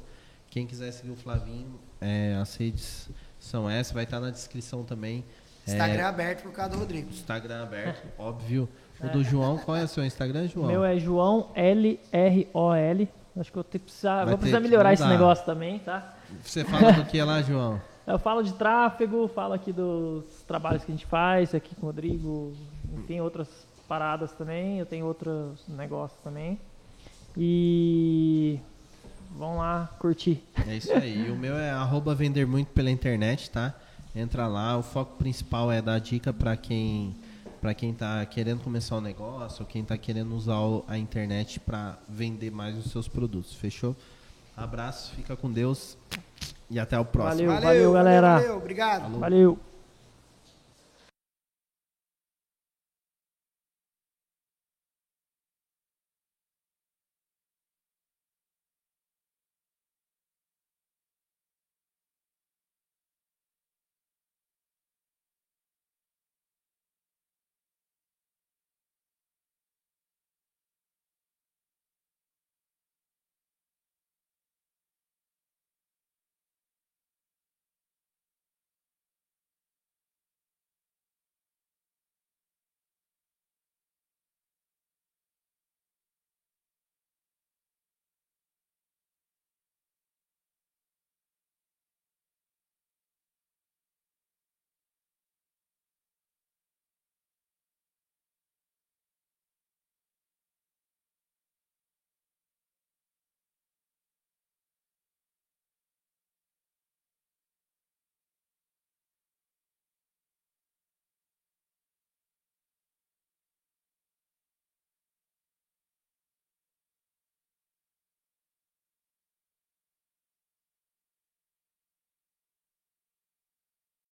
Quem quiser seguir o Flavinho, é, as redes são essas, vai estar na descrição também. É, Instagram aberto por causa do Rodrigo. Instagram aberto, <laughs> óbvio. O do João, qual é o seu Instagram, O João? meu é João L-R-O-L. Acho que eu tenho que precisar, vou precisar que melhorar esse negócio também, tá? Você fala do que lá, João? <laughs> Eu falo de tráfego, falo aqui dos trabalhos que a gente faz aqui com o Rodrigo, tem outras paradas também, eu tenho outros negócios também. E vão lá curtir. É isso aí. E o meu é arroba vender muito pela internet, tá? Entra lá. O foco principal é dar dica para quem para quem tá querendo começar um negócio, ou quem tá querendo usar a internet para vender mais os seus produtos. Fechou? Abraço, fica com Deus e até o próximo. Valeu. galera. Valeu, obrigado. Valeu!